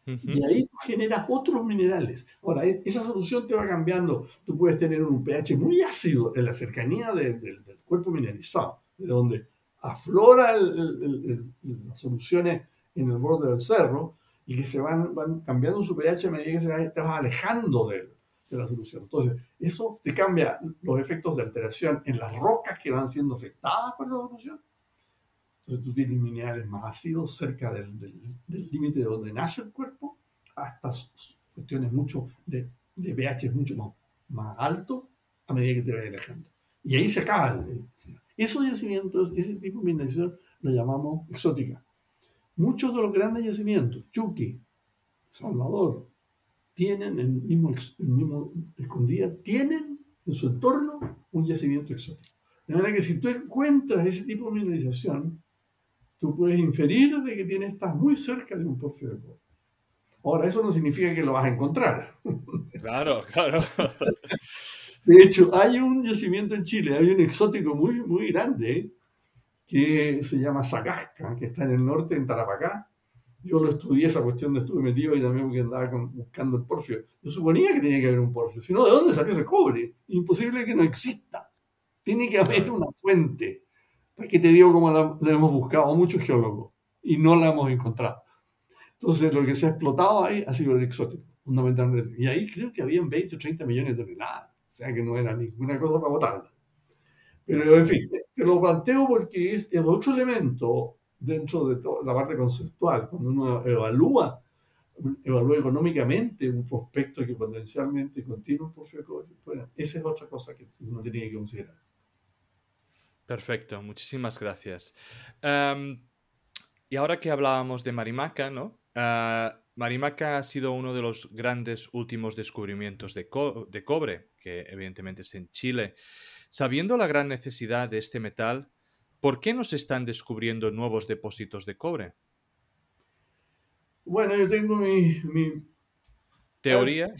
Y ahí tú generas otros minerales. Ahora, esa solución te va cambiando. Tú puedes tener un pH muy ácido en la cercanía del cuerpo mineralizado, de donde aflora las soluciones en el borde del cerro y que se van, van cambiando su pH a medida que se te vas alejando de él de la solución. Entonces, eso te cambia los efectos de alteración en las rocas que van siendo afectadas por la solución. Entonces, tú tienes minerales más ácidos cerca del límite de donde nace el cuerpo, hasta cuestiones mucho de, de pH mucho más, más alto a medida que te vayas alejando. Y ahí se acaba el, Esos yacimientos, ese tipo de mineración, lo llamamos exótica. Muchos de los grandes yacimientos, Chucky, Salvador, tienen el mismo, el mismo escondida, tienen en su entorno un yacimiento exótico. De manera que si tú encuentras ese tipo de mineralización, tú puedes inferir de que tienes, estás muy cerca de un porfirio de cobre. Ahora, eso no significa que lo vas a encontrar. Claro, claro. De hecho, hay un yacimiento en Chile, hay un exótico muy, muy grande que se llama Zacasca, que está en el norte, en Tarapacá, yo lo estudié esa cuestión de estuve metido y también porque andaba buscando el porfio. Yo suponía que tenía que haber un porfio, si no, ¿de dónde salió ese cobre? Imposible que no exista. Tiene que haber una fuente. Para que te digo cómo la, hemos buscado muchos geólogos y no la hemos encontrado. Entonces, lo que se ha explotado ahí ha sido el exótico, fundamentalmente. Y ahí creo que habían 20 o 30 millones de toneladas. O sea que no era ninguna cosa para botarla. Pero, en fin, te lo planteo porque es, es otro elemento dentro de la parte conceptual, cuando uno evalúa, evalúa económicamente un prospecto que potencialmente contiene un porfirio bueno, esa es otra cosa que uno tiene que considerar. Perfecto, muchísimas gracias. Em, y ahora que hablábamos de Marimaca, ¿no? Ah, Marimaca ha sido uno de los grandes últimos descubrimientos de, de, cobre, que evidentemente es en Chile. Sabiendo la gran necesidad de este metal, ¿Por qué no se están descubriendo nuevos depósitos de cobre? Bueno, yo tengo mi... ¿Teoría?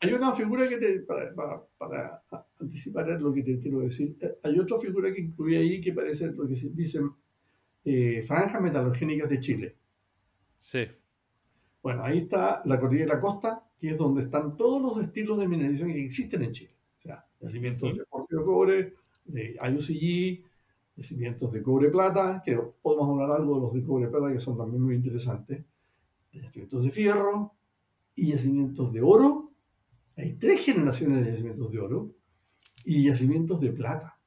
Hay una figura que te, para, anticipar lo que te quiero decir, eh, hay otra figura que incluye ahí que parece lo que se dicen eh, franjas metalogénicas de Chile. Sí. Bueno, ahí está la cordillera de la costa, que es donde están todos los estilos de mineralización que existen en Chile. O sea, yacimientos de porfio cobre, de IOCG, yacimientos de cobre-plata, que podemos hablar algo de los de cobre-plata que son también muy interesantes, de yacimientos de fierro y yacimientos de oro. Hay tres generaciones de yacimientos de oro y yacimientos de plata.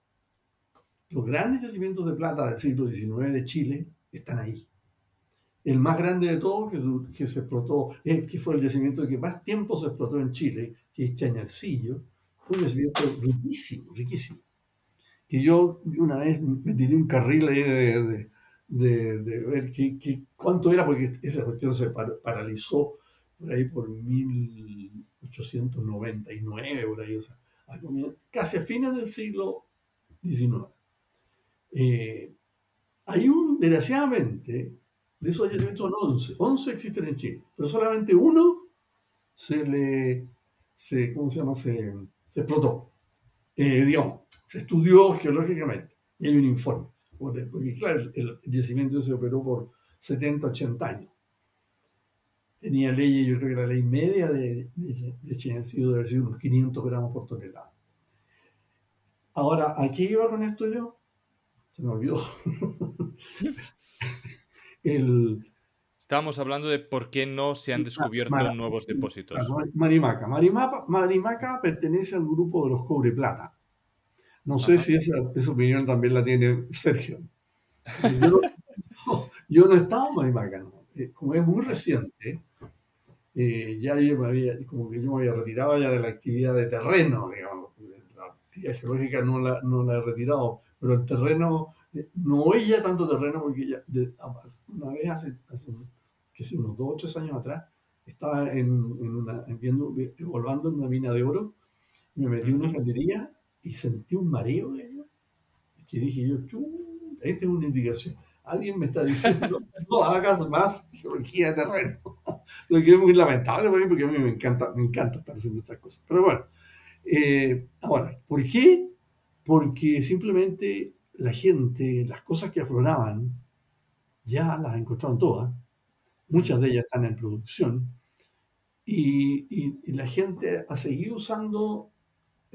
Los grandes yacimientos de plata del siglo XIX de Chile están ahí. El más grande de todos, que, se explotó, que fue el yacimiento que más tiempo se explotó en Chile, que es Chañarcillo, fue un yacimiento riquísimo, riquísimo que yo una vez me tiré un carril ahí de, de, ver qué, cuánto era, porque esa cuestión se paralizó por ahí por 1899, por ahí, o sea, casi a fines del siglo XIX. Eh, hay un, desgraciadamente, de esos yacimientos son 11, 11 existen en Chile, pero solamente uno se le, se, ¿cómo se llama? Se, se explotó. Eh, digamos, se estudió geológicamente y hay un informe. Porque, claro, el yacimiento se operó por 70, 80 años. tenía leyes, yo creo que la ley media de, de, de han sido, de unos 500 gramos por tonelada. Ahora, ¿a qué iba con esto yo? Se me olvidó. el, Estábamos hablando de por qué no se han descubierto nuevos depósitos. Marimaca. Marimaca. Marimaca pertenece al grupo de los cobre plata. No sé si esa, opinión también la tiene Sergio. Yo, no he estado en Marimaca, eh, como es muy reciente, eh, ya yo me había, como que yo me había retirado ya de la actividad de terreno, digamos. La actividad geológica no la, no la he retirado, pero el terreno, eh, no hay ya tanto terreno porque ya, una vez hace, hace que unos dos o tres años atrás, estaba en, en una, viendo, evaluando en una mina de oro, me metí en una galería y sentí un mareo de ellos, que dije yo, esta es una indicación. Alguien me está diciendo, no hagas más geología de terreno. Lo que es muy lamentable porque a mí me encanta, me encanta estar haciendo estas cosas. Pero bueno, eh, ahora, ¿por qué? Porque simplemente la gente, las cosas que afloraban, ya las encontraron todas muchas de ellas están en producción, y, la gente ha seguido usando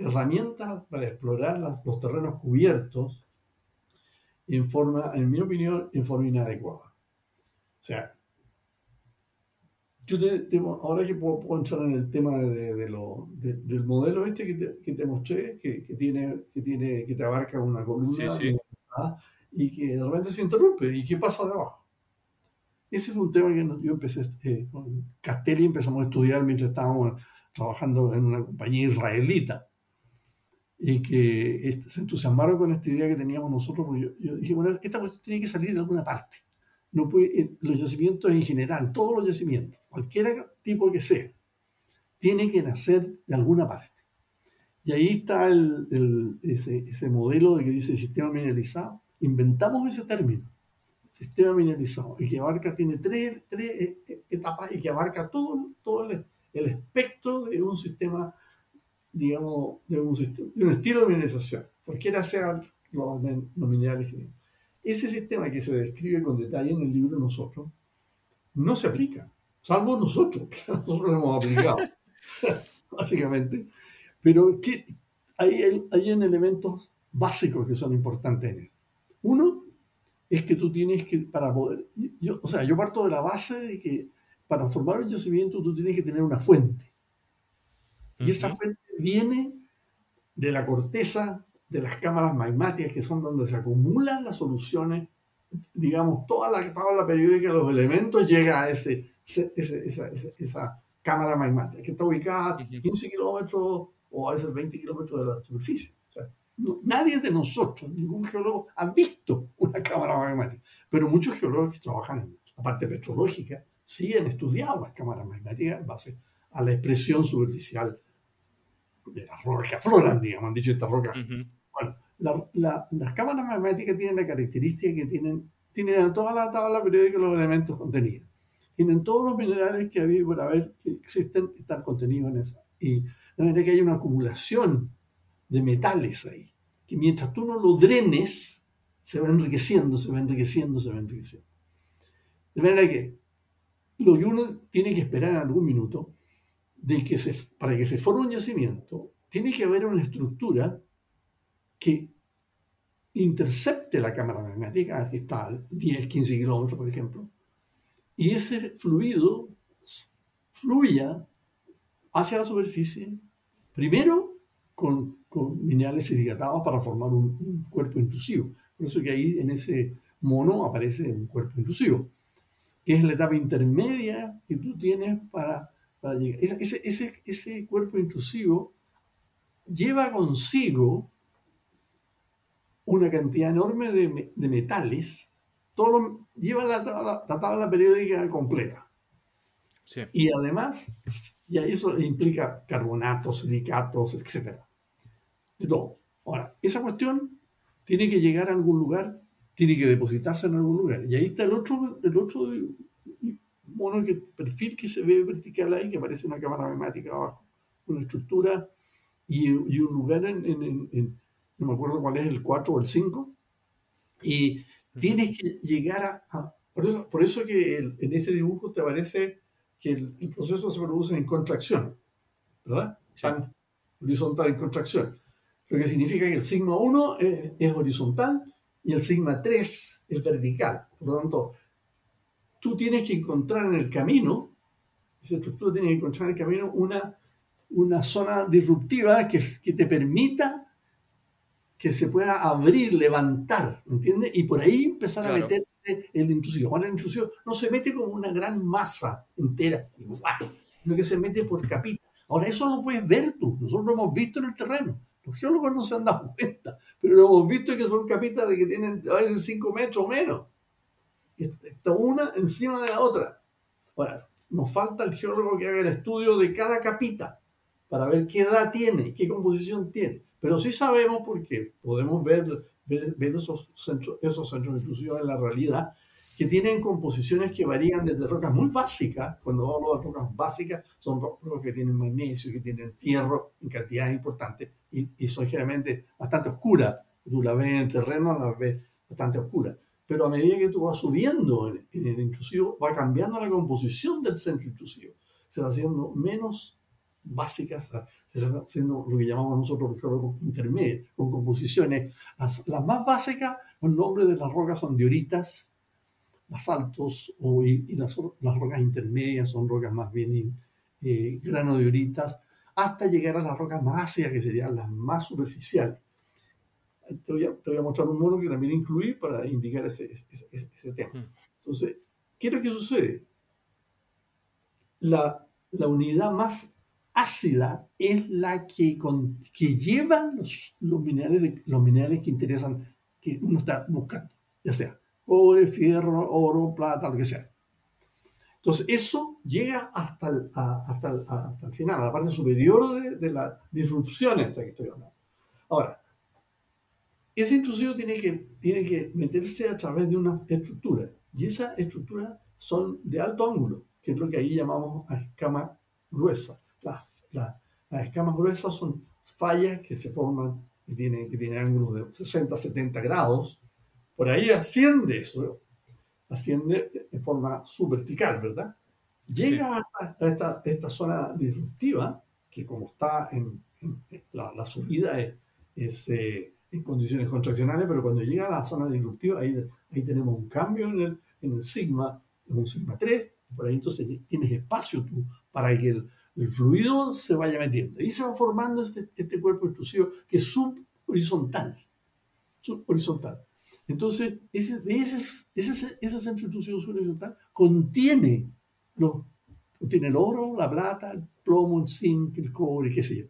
herramientas para explorar los terrenos cubiertos en forma, en mi opinión, en forma inadecuada. O sea, yo te, ahora que puedo, entrar en el tema de, lo, del modelo este que te, que te mostré, que, que, tiene, que, tiene, que te abarca una columna y que de repente se interrumpe. ¿Y qué pasa debajo? Ese es un tema que yo empecé, eh, con Castelli empezamos a estudiar mientras estábamos trabajando en una compañía israelita. Y que se entusiasmaron con esta idea que teníamos nosotros, porque yo, dije, bueno, esta cuestión tiene que salir de alguna parte. No puede, eh, los yacimientos en general, todos los yacimientos, cualquier tipo que sea, tiene que nacer de alguna parte. Y ahí está el, el, ese, ese modelo de que dice sistema mineralizado. Inventamos ese término sistema mineralizado y que abarca, tiene tres, tres eh, eh, etapas y que abarca todo, todo el, espectro de un sistema, digamos, de un, sistema, de un estilo de mineralización, cualquiera sea los, los minerales. Ese sistema que se describe con detalle en el libro Nosotros, no se aplica, salvo nosotros, que nosotros lo hemos aplicado, básicamente. Pero que hay, hay elementos básicos que son importantes en esto. Uno, es que tú tienes que, para poder, yo, o sea, yo parto de la base de que para formar un yacimiento tú tienes que tener una fuente. Y esa fuente viene de la corteza de las cámaras magmáticas, que son donde se acumulan las soluciones, digamos, toda la tabla periódica de los elementos llega a ese, esa, esa, cámara magmática, que está ubicada a 15 kilómetros o a veces 20 kilómetros de la superficie. Nadie de nosotros, ningún geólogo, ha visto una cámara magmática, pero muchos geólogos que trabajan en la parte petrológica sí han estudiado las cámaras magmáticas en base a la expresión superficial de las rocas que afloran, digamos, han dicho estas rocas. Bueno, las cámaras magmáticas tienen la característica que tienen, tienen toda la tabla periódica los elementos contenidos. Tienen todos los minerales que había por haber que existen, están contenidos en esa. Y de manera que hay una acumulación de metales ahí que mientras tú no lo drenes, se va enriqueciendo, se va enriqueciendo, se va enriqueciendo. De manera que lo que uno tiene que esperar en algún minuto, de que se, para que se forme un yacimiento, tiene que haber una estructura que intercepte la cámara magnética, que está a 10, 15 kilómetros, por ejemplo, y ese fluido fluya hacia la superficie, primero con con minerales hidratados para formar un, cuerpo intrusivo. Por eso que ahí en ese mono aparece un cuerpo intrusivo, que es la etapa intermedia que tú tienes para, para llegar. Ese, ese, ese, cuerpo intrusivo lleva consigo una cantidad enorme de, de metales, todo lleva la, la, tabla periódica completa. Y además, y eso implica carbonatos, silicatos, etcétera de todo. Ahora, esa cuestión tiene que llegar a algún lugar, tiene que depositarse en algún lugar. Y ahí está el otro, el otro mono, que, perfil que se ve vertical ahí, que aparece una cámara magmática abajo, una estructura y, un lugar en, no me acuerdo cuál es, el 4 o el 5, y tienes que llegar a... por, eso, por, eso, que en ese dibujo te aparece que el, proceso se produce en contracción, ¿verdad? Tan horizontal en contracción. Lo que significa que el sigma 1 es, horizontal y el sigma 3 es vertical. Por lo tanto, tú tienes que encontrar en el camino, esa estructura tiene que encontrar en el camino una, una zona disruptiva que, que te permita que se pueda abrir, levantar, ¿me entiendes? Y por ahí empezar a meterse el intrusivo. Ahora el intrusivo no se mete como una gran masa entera, sino que se mete por capita. Ahora eso lo puedes ver tú, nosotros lo hemos visto en el terreno. Los geólogos no se han dado cuenta, pero lo hemos visto que son capitas de que tienen a veces 5 metros o menos. Está una encima de la otra. Ahora, nos falta el geólogo que haga el estudio de cada capita para ver qué edad tiene, qué composición tiene. Pero sí sabemos porque podemos ver, ver, esos, centros, esos centros en la realidad que tienen composiciones que varían desde rocas muy básicas, cuando hablo de rocas básicas, son rocas que tienen magnesio, que tienen fierro en cantidades importantes y, son generalmente bastante oscuras. Tú la ves en el terreno, la ves bastante oscura. Pero a medida que tú vas subiendo en, el intrusivo, va cambiando la composición del centro intrusivo. Se va haciendo menos básicas, haciendo lo que llamamos nosotros intermedias, con composiciones. Las, más básicas, los nombres de las rocas son dioritas, basaltos, o, y, y las, las, rocas intermedias son rocas más bien eh, granodioritas, hasta llegar a las rocas más ácidas, que serían las más superficiales. Te voy, a, te voy a mostrar un mono que también incluí para indicar ese, ese, ese, tema. Hmm. Entonces, ¿qué es lo que sucede? La, la unidad más ácida es la que, con, que lleva los, los, minerales los minerales que interesan, que uno está buscando, ya sea cobre, fierro, oro, plata, lo que sea. Entonces, eso llega hasta el, hasta el, hasta el final, a la parte superior de, de, la disrupción esta que estoy hablando. Ahora, ese intrusivo tiene que, tiene que meterse a través de una estructura, y esas estructuras son de alto ángulo, que es lo que ahí llamamos a escama gruesa. Las, las escamas gruesas son fallas que se forman y tienen, que tienen ángulos de 60, 70 grados. Por ahí asciende eso, asciende en forma subvertical, ¿verdad? Llega a, esta, esta, zona disruptiva, que como está en, la, subida es, eh, en condiciones contraccionales, pero cuando llega a la zona disruptiva, ahí, ahí tenemos un cambio en el, en el sigma, en un sigma 3, por ahí entonces tienes espacio tú para que el, el fluido se vaya metiendo. Y se va formando este, este cuerpo intrusivo que es subhorizontal. Subhorizontal. Entonces, ese, ese, ese, centro intrusivo subhorizontal contiene, lo, contiene el oro, la plata, el plomo, el zinc, el cobre, qué sé yo.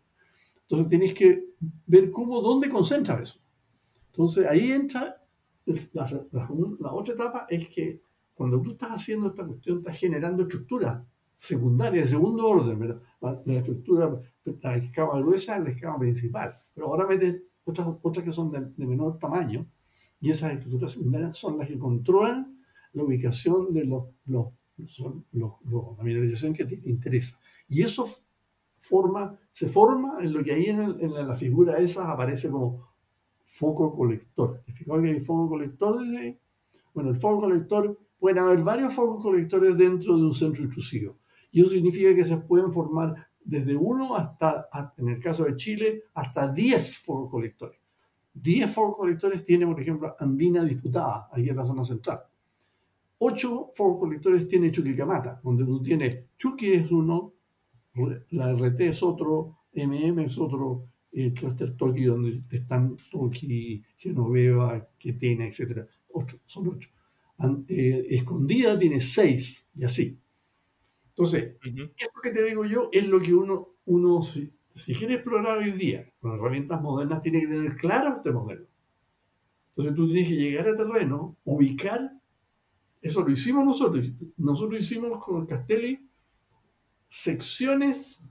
Entonces, tienes que ver cómo, dónde concentra eso. Entonces, ahí entra la, la otra etapa, es que cuando tú estás haciendo esta cuestión, estás generando estructura secundaria, de segundo orden, ¿verdad? La, estructura, la escama gruesa es la escama principal, pero ahora metes otras, otras que son de, menor tamaño, y esas estructuras secundarias son las que controlan la ubicación de los, los, los, la mineralización que te interesa. Y eso forma, se forma en lo que ahí en, la figura esa aparece como foco colector. ¿Te que hay foco colector? Bueno, el foco colector, pueden haber varios focos colectores dentro de un centro intrusivo. Y eso significa que se pueden formar desde uno hasta, en el caso de Chile, hasta 10 focos colectores. 10 focos colectores tiene, por ejemplo, Andina Disputada, ahí en la zona central. 8 focos colectores tiene Chuquicamata, donde tú tienes Chuqui es uno, la RT es otro, MM es otro, el cluster Toki, donde están Toki, Genoveva, Quetena, etc. son 8. Eh, escondida tiene 6 y así. Entonces, esto que te digo yo es lo que uno, uno si, quiere explorar hoy día con herramientas modernas, tiene que tener claro este modelo. Entonces tú tienes que llegar a terreno, ubicar, eso lo hicimos nosotros, nosotros hicimos con el Castelli secciones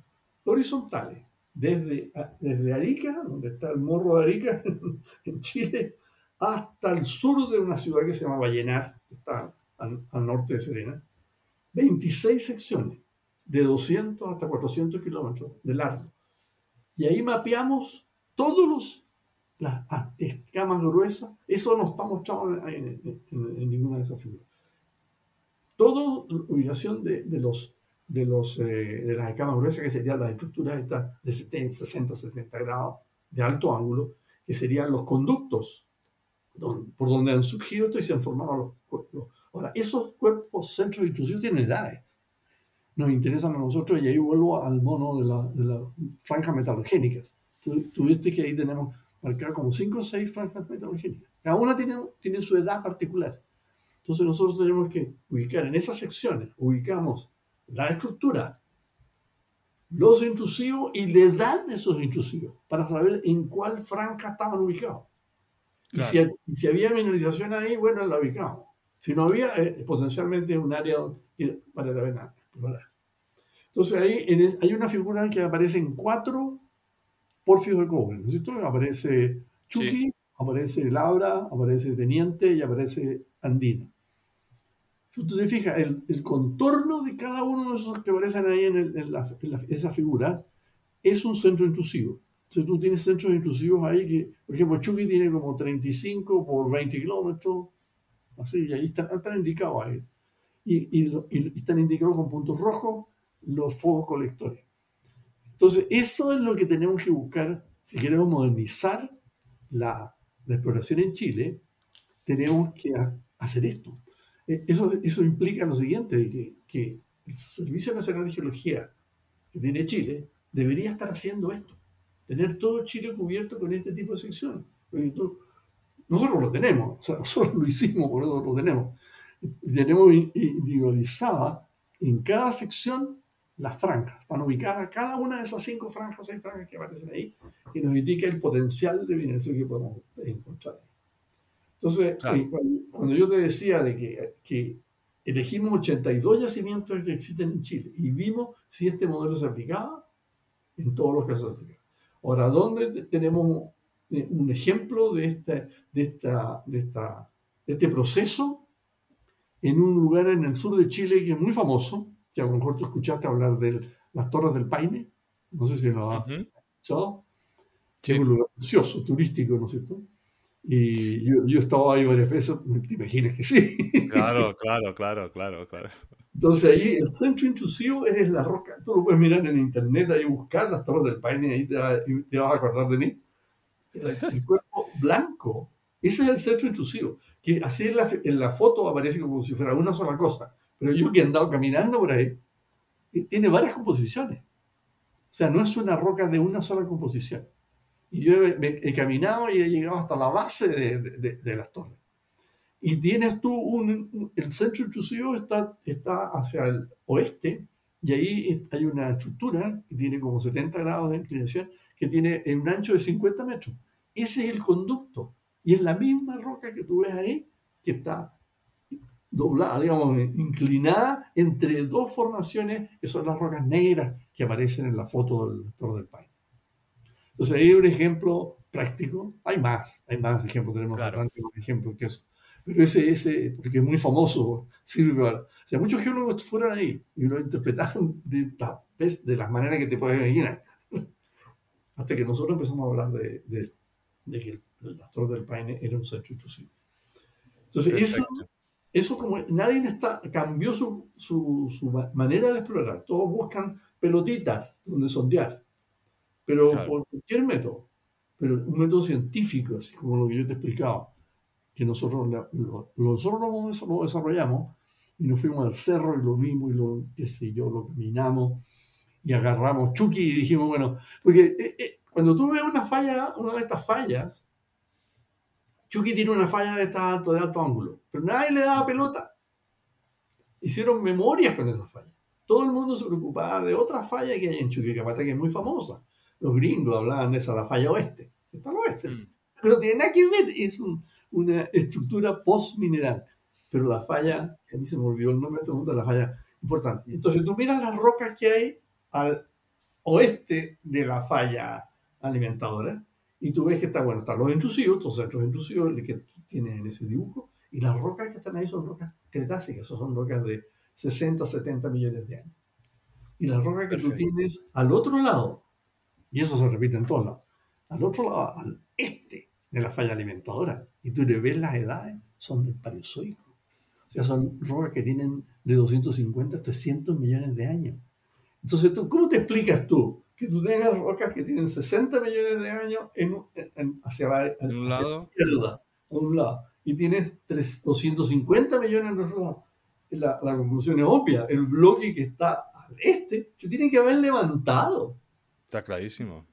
horizontales, desde, desde Arica, donde está el morro de Arica en Chile, hasta el sur de una ciudad que se llama Vallenar, que está al norte de Serena, 26 secciones de 200 hasta 400 kilómetros de largo. Y ahí mapeamos todos los las escamas gruesas. Eso no está mostrado en, ninguna de esas figuras. Toda ubicación de, los, de, los, eh, de las escamas gruesas, que serían las estructuras estas de 70, 60, 70 grados de alto ángulo, que serían los conductos por donde han surgido esto y se han formado los cuerpos. Ahora, esos cuerpos centros intrusivos tienen edades. Nos interesan a nosotros y ahí vuelvo al mono de, la, de las franjas metalogénicas. Tuviste que ahí tenemos marcadas como 5 o 6 franjas metalogénicas. Cada una tiene, tiene su edad particular. Entonces nosotros tenemos que ubicar en esas secciones, ubicamos la estructura, los intrusivos y la edad de esos intrusivos, para saber en cuál franja estaban ubicados. Y, si, había mineralización ahí, bueno, la ubicamos. Si no había, eh, potencialmente un área que vale la pena Entonces ahí hay una figura que aparece en cuatro porfios de cobre, ¿no es cierto? Aparece Chucky, aparece Labra, aparece Teniente y aparece Andina. Tú te fijas, el, contorno de cada uno de esos que aparecen ahí en, esa figura es un centro intrusivo. Entonces tú tienes centros intrusivos ahí que, por ejemplo, Chucky tiene como 35 por 20 kilómetros, así, y ahí están, indicados ahí. Y, y, están indicados con puntos rojos los fuegos colectores. Entonces, eso es lo que tenemos que buscar si queremos modernizar la, la exploración en Chile, tenemos que hacer esto. Eh, eso, implica lo siguiente, que, el Servicio Nacional de Geología que tiene Chile debería estar haciendo esto, tener todo Chile cubierto con este tipo de sección. Nosotros lo tenemos, o sea, nosotros lo hicimos, por eso lo tenemos. Tenemos individualizada en cada sección las franjas. Están ubicadas cada una de esas cinco franjas, seis franjas que aparecen ahí, que nos indica el potencial de mineración que podemos encontrar. Entonces, eh, cuando, yo te decía de que, que, elegimos 82 yacimientos que existen en Chile y vimos si este modelo se aplicaba, en todos los casos. Ahora, ¿dónde tenemos eh, un ejemplo de, este, de, esta, de, esta, de este proceso? En un lugar en el sur de Chile que es muy famoso, que a lo mejor tú escuchaste hablar de las Torres del Paine, no sé si lo has escuchado, que es un lugar precioso, turístico, ¿no es cierto? Y yo, yo he estado ahí varias veces, te imaginas que sí. Claro, claro, claro, claro, claro. Entonces ahí el centro intrusivo es la roca, tú lo puedes mirar en internet, ahí buscar las torres del Paine, ahí te, te vas a acordar de mí. El, cuerpo blanco, ese es el centro intrusivo, que así en la, en la foto aparece como si fuera una sola cosa, pero yo que he andado caminando por ahí, eh, tiene varias composiciones. O sea, no es una roca de una sola composición. Y yo he, caminado y he llegado hasta la base de, de, las torres. Y tienes tú un, el centro intrusivo está, está hacia el oeste y ahí hay una estructura que tiene como 70 grados de inclinación que tiene un ancho de 50 metros. Ese es el conducto y es la misma roca que tú ves ahí que está doblada, digamos, inclinada entre dos formaciones que son las rocas negras que aparecen en la foto del Torre del Paine. Entonces, ahí hay un ejemplo práctico. Hay más, hay más ejemplos, tenemos claro. bastantes ejemplos que eso. Pero ese, ese, porque es muy famoso, sirve para... O sea, muchos geólogos fueron ahí y lo interpretaron de, de las maneras que te puedes imaginar. Hasta que nosotros empezamos a hablar de, de, de que el Torre del Paine era un centro intrusivo. Entonces, eso, eso como nadie está, cambió su, su, su, manera de explorar. Todos buscan pelotitas donde sondear pero por cualquier método, pero un método científico, así como lo que yo te he explicado, que nosotros lo, nosotros lo, desarrollamos y nos fuimos al cerro y lo vimos y lo, qué sé yo, lo caminamos y agarramos Chucky y dijimos, bueno, porque eh, eh, cuando tú ves una falla, una de estas fallas, Chucky tiene una falla de, alto, de alto ángulo, pero nadie le daba pelota. Hicieron memorias con esa falla. Todo el mundo se preocupaba de otra falla que hay en Chucky, que aparte que es muy famosa, los gringos hablaban de esa, la falla oeste. Está al oeste. Mm. Pero tiene nada que ver, es una estructura post-mineral. Pero la falla, a mí se me olvidó el nombre de mundo, la falla importante. Entonces tú miras las rocas que hay al oeste de la falla alimentadora y tú ves que está, bueno, están los intrusivos, estos centros intrusivos que tienen en ese dibujo, y las rocas que están ahí son rocas cretácicas, son rocas de 60, 70 millones de años. Y las rocas que tú tienes al otro lado, y eso se repite en todos lados. Al otro lado, al este de la falla alimentadora, y tú le ves las edades, son del Paleozoico. O sea, son rocas que tienen de 250 a 300 millones de años. Entonces, ¿tú, ¿cómo te explicas tú que tú tengas rocas que tienen 60 millones de años en, hacia, la, un lado? izquierda, a un lado, y tienes 250 millones en otro lado? La, la conclusión es obvia. El bloque que está al este se tiene que haber levantado. Está clarísimo.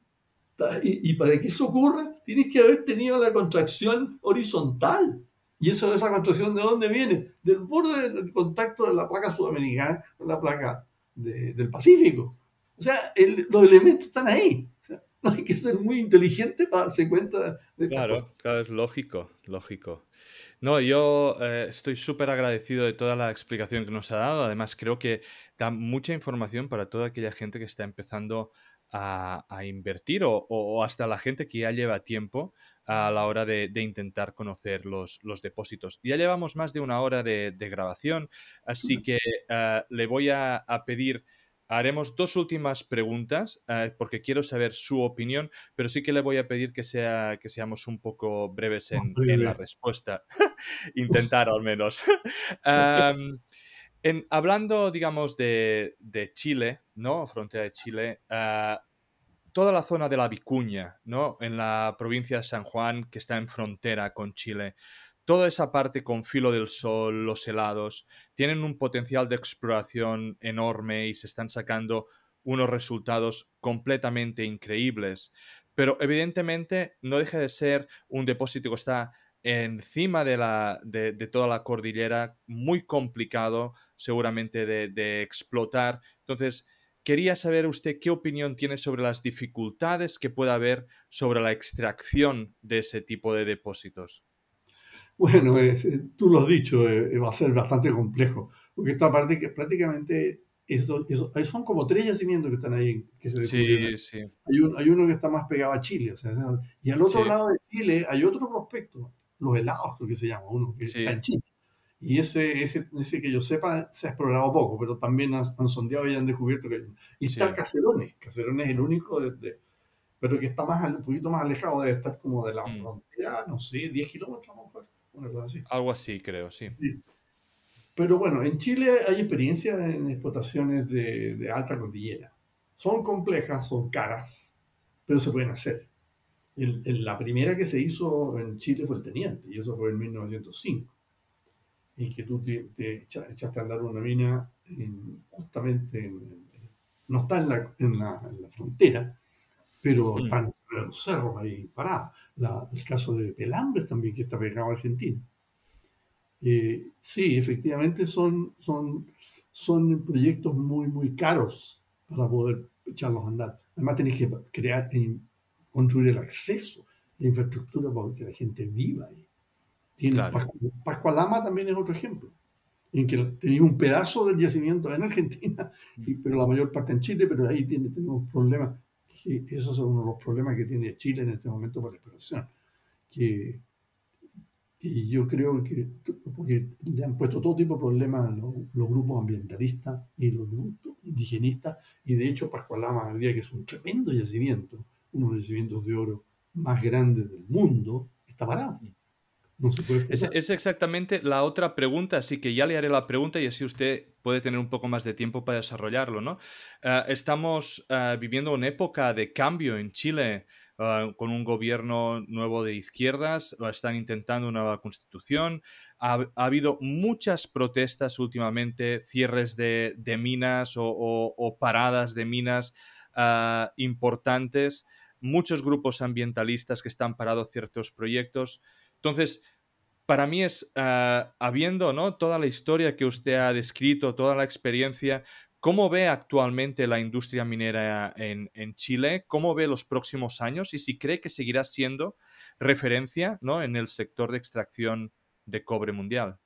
Y, y, para que eso ocurra, tienes que haber tenido la contracción horizontal. ¿Y eso, esa contracción de dónde viene? Del borde del contacto de la placa sudamericana con la placa del Pacífico. O sea, los elementos están ahí. O sea, no hay que ser muy inteligente para darse cuenta de Claro, claro, es lógico, lógico. No, yo eh, estoy súper agradecido de toda la explicación que nos ha dado. Además, creo que da mucha información para toda aquella gente que está empezando a, invertir o, hasta la gente que ya lleva tiempo a la hora de, intentar conocer los, los, depósitos. Ya llevamos más de una hora de, grabación, así que eh, le voy a, pedir... Haremos dos últimas preguntas eh, porque quiero saber su opinión, pero sí que le voy a pedir que, sea, que seamos un poco breves en, la respuesta. Intentar al menos. hablando, digamos, de, Chile, ¿no? Frontera de Chile, ah, toda la zona de la Vicuña, ¿no? En la provincia de San Juan, que está en frontera con Chile. Toda esa parte con filo del sol, los helados, tienen un potencial de exploración enorme y se están sacando unos resultados completamente increíbles. Pero evidentemente no deja de ser un depósito que está encima de, la, de, toda la cordillera, muy complicado seguramente de, explotar. Entonces, quería saber usted qué opinión tiene sobre las dificultades que pueda haber sobre la extracción de ese tipo de depósitos. Bueno, eh, tú lo has dicho, eh, va a ser bastante complejo, porque esta parte que prácticamente eso, son como tres yacimientos que están ahí que se Sí, sí. Hay, hay, uno que está más pegado a Chile, o sea, y al otro lado de Chile hay otro prospecto los helados, creo que se llama, uno que está en Chile. Y ese, ese, ese, que yo sepa se ha explorado poco, pero también han, sondeado y han descubierto que... Y está Caserones, Caserones es el único, de, pero que está más, un poquito más alejado, debe estar como de la mm. frontera, no sé, 10 kilómetros, una cosa así. Algo así, creo, sí. Pero bueno, en Chile hay experiencia en explotaciones de, de alta cordillera. Son complejas, son caras, pero se pueden hacer la primera que se hizo en Chile fue el Teniente, y eso fue en 1905. Y que tú te, echaste a andar una mina justamente, no está en la, en la, frontera, pero está en los cerros ahí parada. el caso de Pelambres también, que está pegado a Argentina. Eh, sí, efectivamente son, son, son proyectos muy, muy caros para poder echarlos a andar. Además, tenés que crear, construir el acceso, la infraestructura para que la gente viva ahí. Tiene Pascualama también es otro ejemplo, en que tenía un pedazo del yacimiento en Argentina, y, pero la mayor parte en Chile, pero ahí tiene, tenemos problemas, que esos son uno de los problemas que tiene Chile en este momento para la exploración. Que, y yo creo que porque le han puesto todo tipo de problemas a los, los grupos ambientalistas y los grupos indigenistas, y de hecho Pascualama día que es un tremendo yacimiento, uno de los yacimientos de oro más grandes del mundo, está parado. No se puede es, es, exactamente la otra pregunta, así que ya le haré la pregunta y así usted puede tener un poco más de tiempo para desarrollarlo, ¿no? Eh, estamos uh, viviendo una época de cambio en Chile uh, con un gobierno nuevo de izquierdas, están intentando una nueva constitución, ha, ha habido muchas protestas últimamente, cierres de, de minas o, o, o, paradas de minas uh, importantes muchos grupos ambientalistas que están parados ciertos proyectos. Entonces, para mí es, ah, habiendo ¿no? toda la historia que usted ha descrito, toda la experiencia, ¿cómo ve actualmente la industria minera en, Chile? ¿Cómo ve los próximos años? Y si cree que seguirá siendo referencia ¿no? en el sector de extracción de cobre mundial.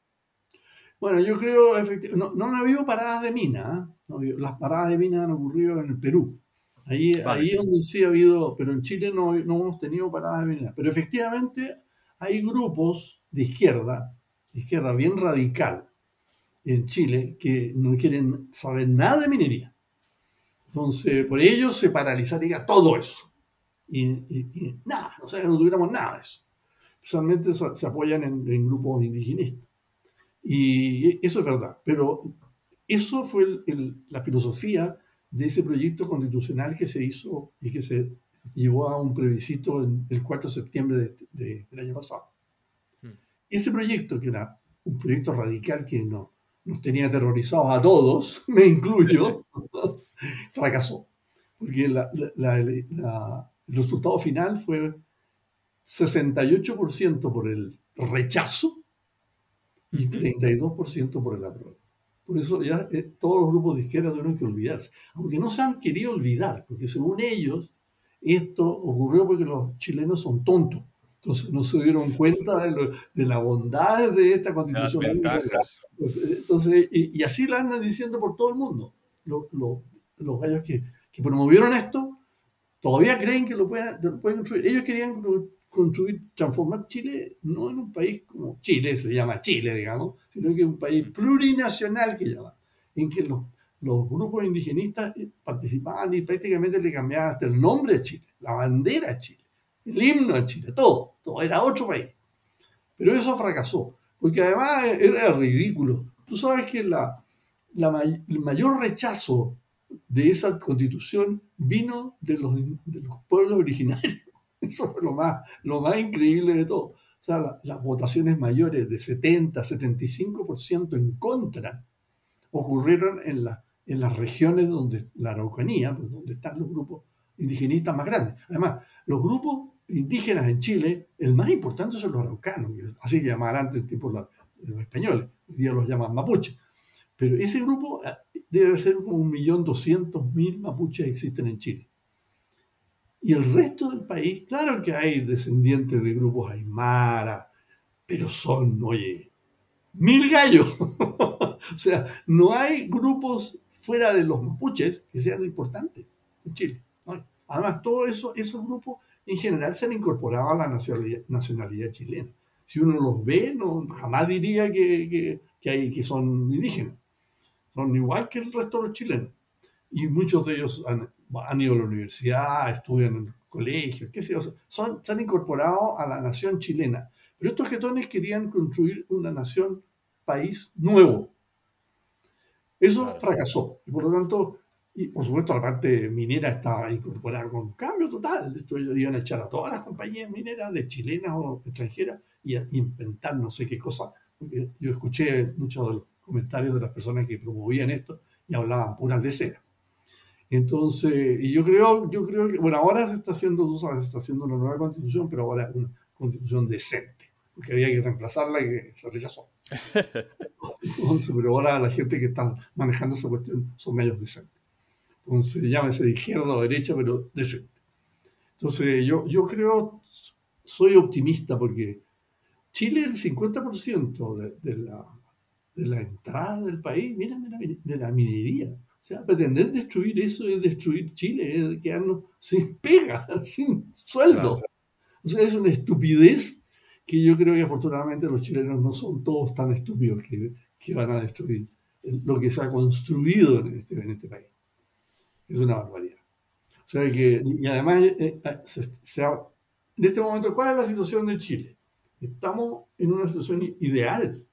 Bueno, yo creo, no, no ha habido paradas de mina. ¿eh? Las paradas de mina han ocurrido en el Perú. Ahí, ahí donde sí ha habido, pero en Chile no, no hemos tenido paradas de minería. Pero efectivamente hay grupos de izquierda, de izquierda bien radical en Chile, que no quieren saber nada de minería. Entonces, por ellos se paralizaría todo eso. Y, nada, o sea, no tuviéramos nada de eso. Especialmente se, apoyan en, grupos indigenistas. Y eso es verdad, pero eso fue la filosofía de ese proyecto constitucional que se hizo y que se llevó a un plebiscito el 4 de septiembre del año pasado. Hmm. Ese proyecto, que era un proyecto radical que no, nos tenía aterrorizados a todos, me incluyo, fracasó. Porque el resultado final fue 68% por el rechazo y 32% por el apruebo. Por eso ya eh, todos los grupos de izquierda tuvieron que olvidarse, aunque no se han querido olvidar, porque según ellos esto ocurrió porque los chilenos son tontos. Entonces no se dieron cuenta de, la bondad de esta constitución. Entonces, y, así la andan diciendo por todo el mundo. Los, los, gallos que, que, promovieron esto todavía creen que lo pueden, lo pueden construir. Ellos querían construir, transformar Chile no en un país como Chile, se llama Chile, digamos, sino que en un país plurinacional que llama, en que los, los grupos indigenistas participaban y prácticamente le cambiaban hasta el nombre a Chile, la bandera a Chile, el himno a Chile, todo, todo, era otro país. Pero eso fracasó, porque además era ridículo. Tú sabes que la, la, el mayor rechazo de esa constitución vino de los, de los pueblos originarios. Eso fue lo más, lo más increíble de todo. O sea, las votaciones mayores de 70, 75% en contra ocurrieron en, la, en las regiones donde la Araucanía, pues, donde están los grupos indigenistas más grandes. Además, los grupos indígenas en Chile, el más importante son los araucanos, así llamaban antes tipo los españoles, hoy día los llaman mapuche. Pero ese grupo ah, debe ser como un millón doscientos mil mapuches existen en Chile. Y el resto del país, claro que hay descendientes de grupos aymara, pero son, oye, mil gallos. o sea, no hay grupos fuera de los mapuches que sean importantes en Chile. Además, todos eso, esos grupos en general se han incorporado a la nacionalidad, chilena. Si uno los ve, no, jamás diría que, que, hay, que son indígenas. Son igual que el resto de los chilenos. Y muchos de ellos han, han ido a la universidad, estudian en colegios, qué sé yo, son, se han incorporado a la nación chilena. Pero estos getones querían construir una nación, país nuevo. Eso fracasó. Y por lo tanto, y por supuesto la parte minera estaba incorporada con cambio total. Esto iban a echar a todas las compañías mineras, de chilenas o extranjeras, y a inventar no sé qué cosa. Porque yo escuché muchos de los comentarios de las personas que promovían esto y hablaban puras de cera. Entonces, y yo creo, yo creo que, bueno, ahora se está haciendo, tú sabes, se está haciendo una nueva constitución, pero ahora una constitución decente, porque había que reemplazarla y que se rechazó. Entonces, pero ahora la gente que está manejando esa cuestión son medios decentes. Entonces, llámese de izquierda o derecha, pero decente. Entonces, yo, yo creo, soy optimista porque Chile, el 50% de, de, la, de la entrada del país viene de la, de la minería. O sea, pretender destruir eso es destruir Chile, es quedarnos sin pega, sin sueldo. O sea, es una estupidez que yo creo que afortunadamente los chilenos no son todos tan estúpidos que, que van a destruir lo que se ha construido en este, en este país. Es una barbaridad. O sea que, y además, eh, eh, en este momento, ¿cuál es la situación de Chile? Estamos en una situación ideal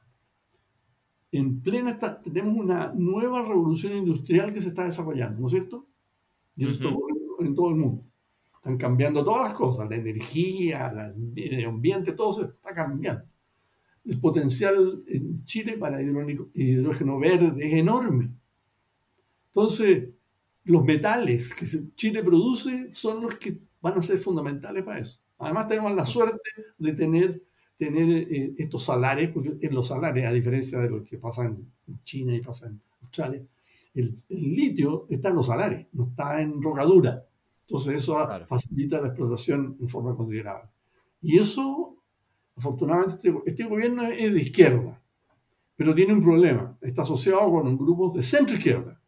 en plena, tenemos una nueva revolución industrial que se está desarrollando, ¿no es cierto? Y eso está en todo el mundo. Están cambiando todas las cosas, la energía, el medio ambiente, todo se está cambiando. El potencial en Chile para hidrógeno verde es enorme. Entonces, los metales que Chile produce son los que van a ser fundamentales para eso. Además, tenemos la suerte de tener tener eh, estos salarios, porque en los salarios, a diferencia de lo que pasa en China y pasa en Australia, el, litio está en los salarios, no está en rocadura. Entonces eso facilita la explotación en forma considerable. Y eso, afortunadamente, este, este, gobierno es de izquierda, pero tiene un problema. Está asociado con un grupo de centro izquierda.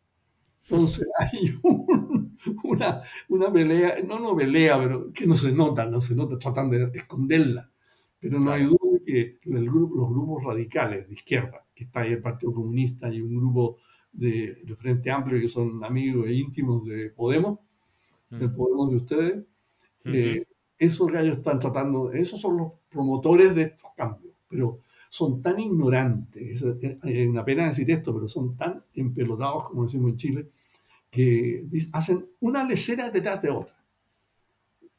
Entonces hay una, una pelea, no no pelea, pero que no se nota, no se nota, tratan de esconderla pero no hay duda que el grupo, los grupos radicales de izquierda, que está ahí el Partido Comunista y un grupo de, Frente Amplio que son amigos e íntimos de Podemos, del Podemos de ustedes, eh, esos gallos están tratando, esos son los promotores de estos cambios. Pero son tan ignorantes, es una pena decir esto, pero son tan empelotados, como decimos en Chile, que hacen una lecera detrás de otra.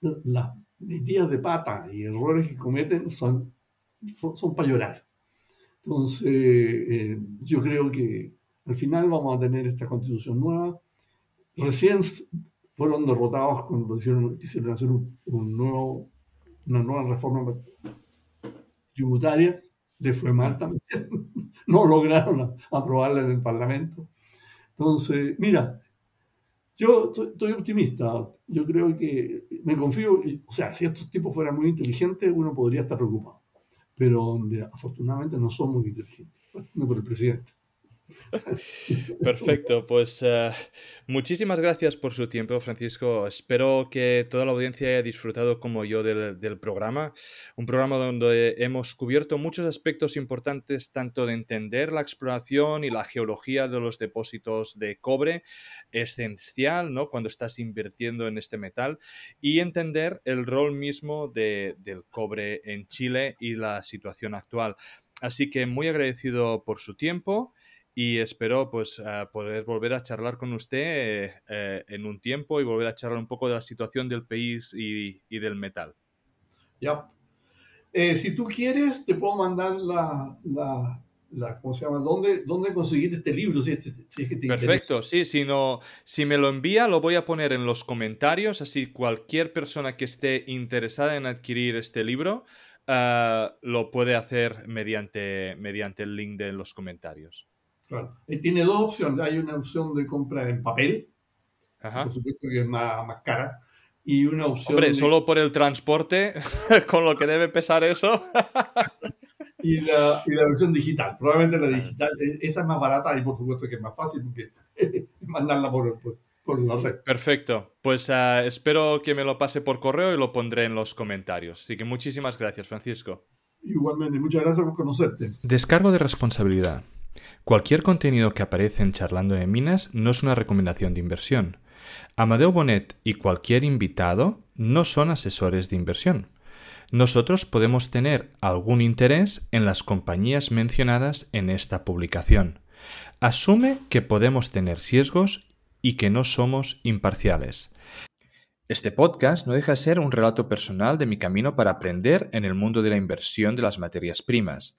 Las metidas de pata y errores que cometen son, son para llorar. Entonces, eh, yo creo que al final vamos a tener esta constitución nueva. Recién fueron derrotados cuando quisieron hacer un, nuevo, una nueva reforma tributaria. Les fue mal también. no lograron aprobarla en el Parlamento. Entonces, mira, yo estoy optimista. Yo creo que me confío. O sea, si estos tipos fueran muy inteligentes, uno podría estar preocupado pero afortunadamente no son muy inteligentes, no por el presidente. Perfecto, pues uh, muchísimas gracias por su tiempo, Francisco. Espero que toda la audiencia haya disfrutado como yo del, del, programa. Un programa donde hemos cubierto muchos aspectos importantes, tanto de entender la exploración y la geología de los depósitos de cobre, esencial ¿no? cuando estás invirtiendo en este metal, y entender el rol mismo de, del cobre en Chile y la situación actual. Así que muy agradecido por su tiempo y espero pues poder volver a charlar con usted eh, en un tiempo y volver a charlar un poco de la situación del país y, y del metal. Ya. Eh, si tú quieres, te puedo mandar la, la, la ¿cómo se llama? ¿Dónde, ¿Dónde, conseguir este libro? Si, este, si es que te Perfecto, sí, si, no, si me lo envía, lo voy a poner en los comentarios, así cualquier persona que esté interesada en adquirir este libro uh, lo puede hacer mediante, mediante el link de los comentarios. Claro. tiene dos opciones. Hay una opción de compra en papel, por supuesto que es más, más, cara, y una opción. Hombre, solo por el transporte, con lo que debe pesar eso. y, la, y, la, versión digital. Probablemente la digital, e, esa es más barata y por supuesto que es más fácil porque mandarla por, por, la red. Perfecto. Pues uh, espero que me lo pase por correo y lo pondré en los comentarios. Así que muchísimas gracias, Francisco. Igualmente, muchas gracias por conocerte. Descargo de responsabilidad. Cualquier contenido que aparece en Charlando de Minas no es una recomendación de inversión. Amadeo Bonet y cualquier invitado no son asesores de inversión. Nosotros podemos tener algún interés en las compañías mencionadas en esta publicación. Asume que podemos tener sesgos y que no somos imparciales. Este podcast no deja de ser un relato personal de mi camino para aprender en el mundo de la inversión de las materias primas.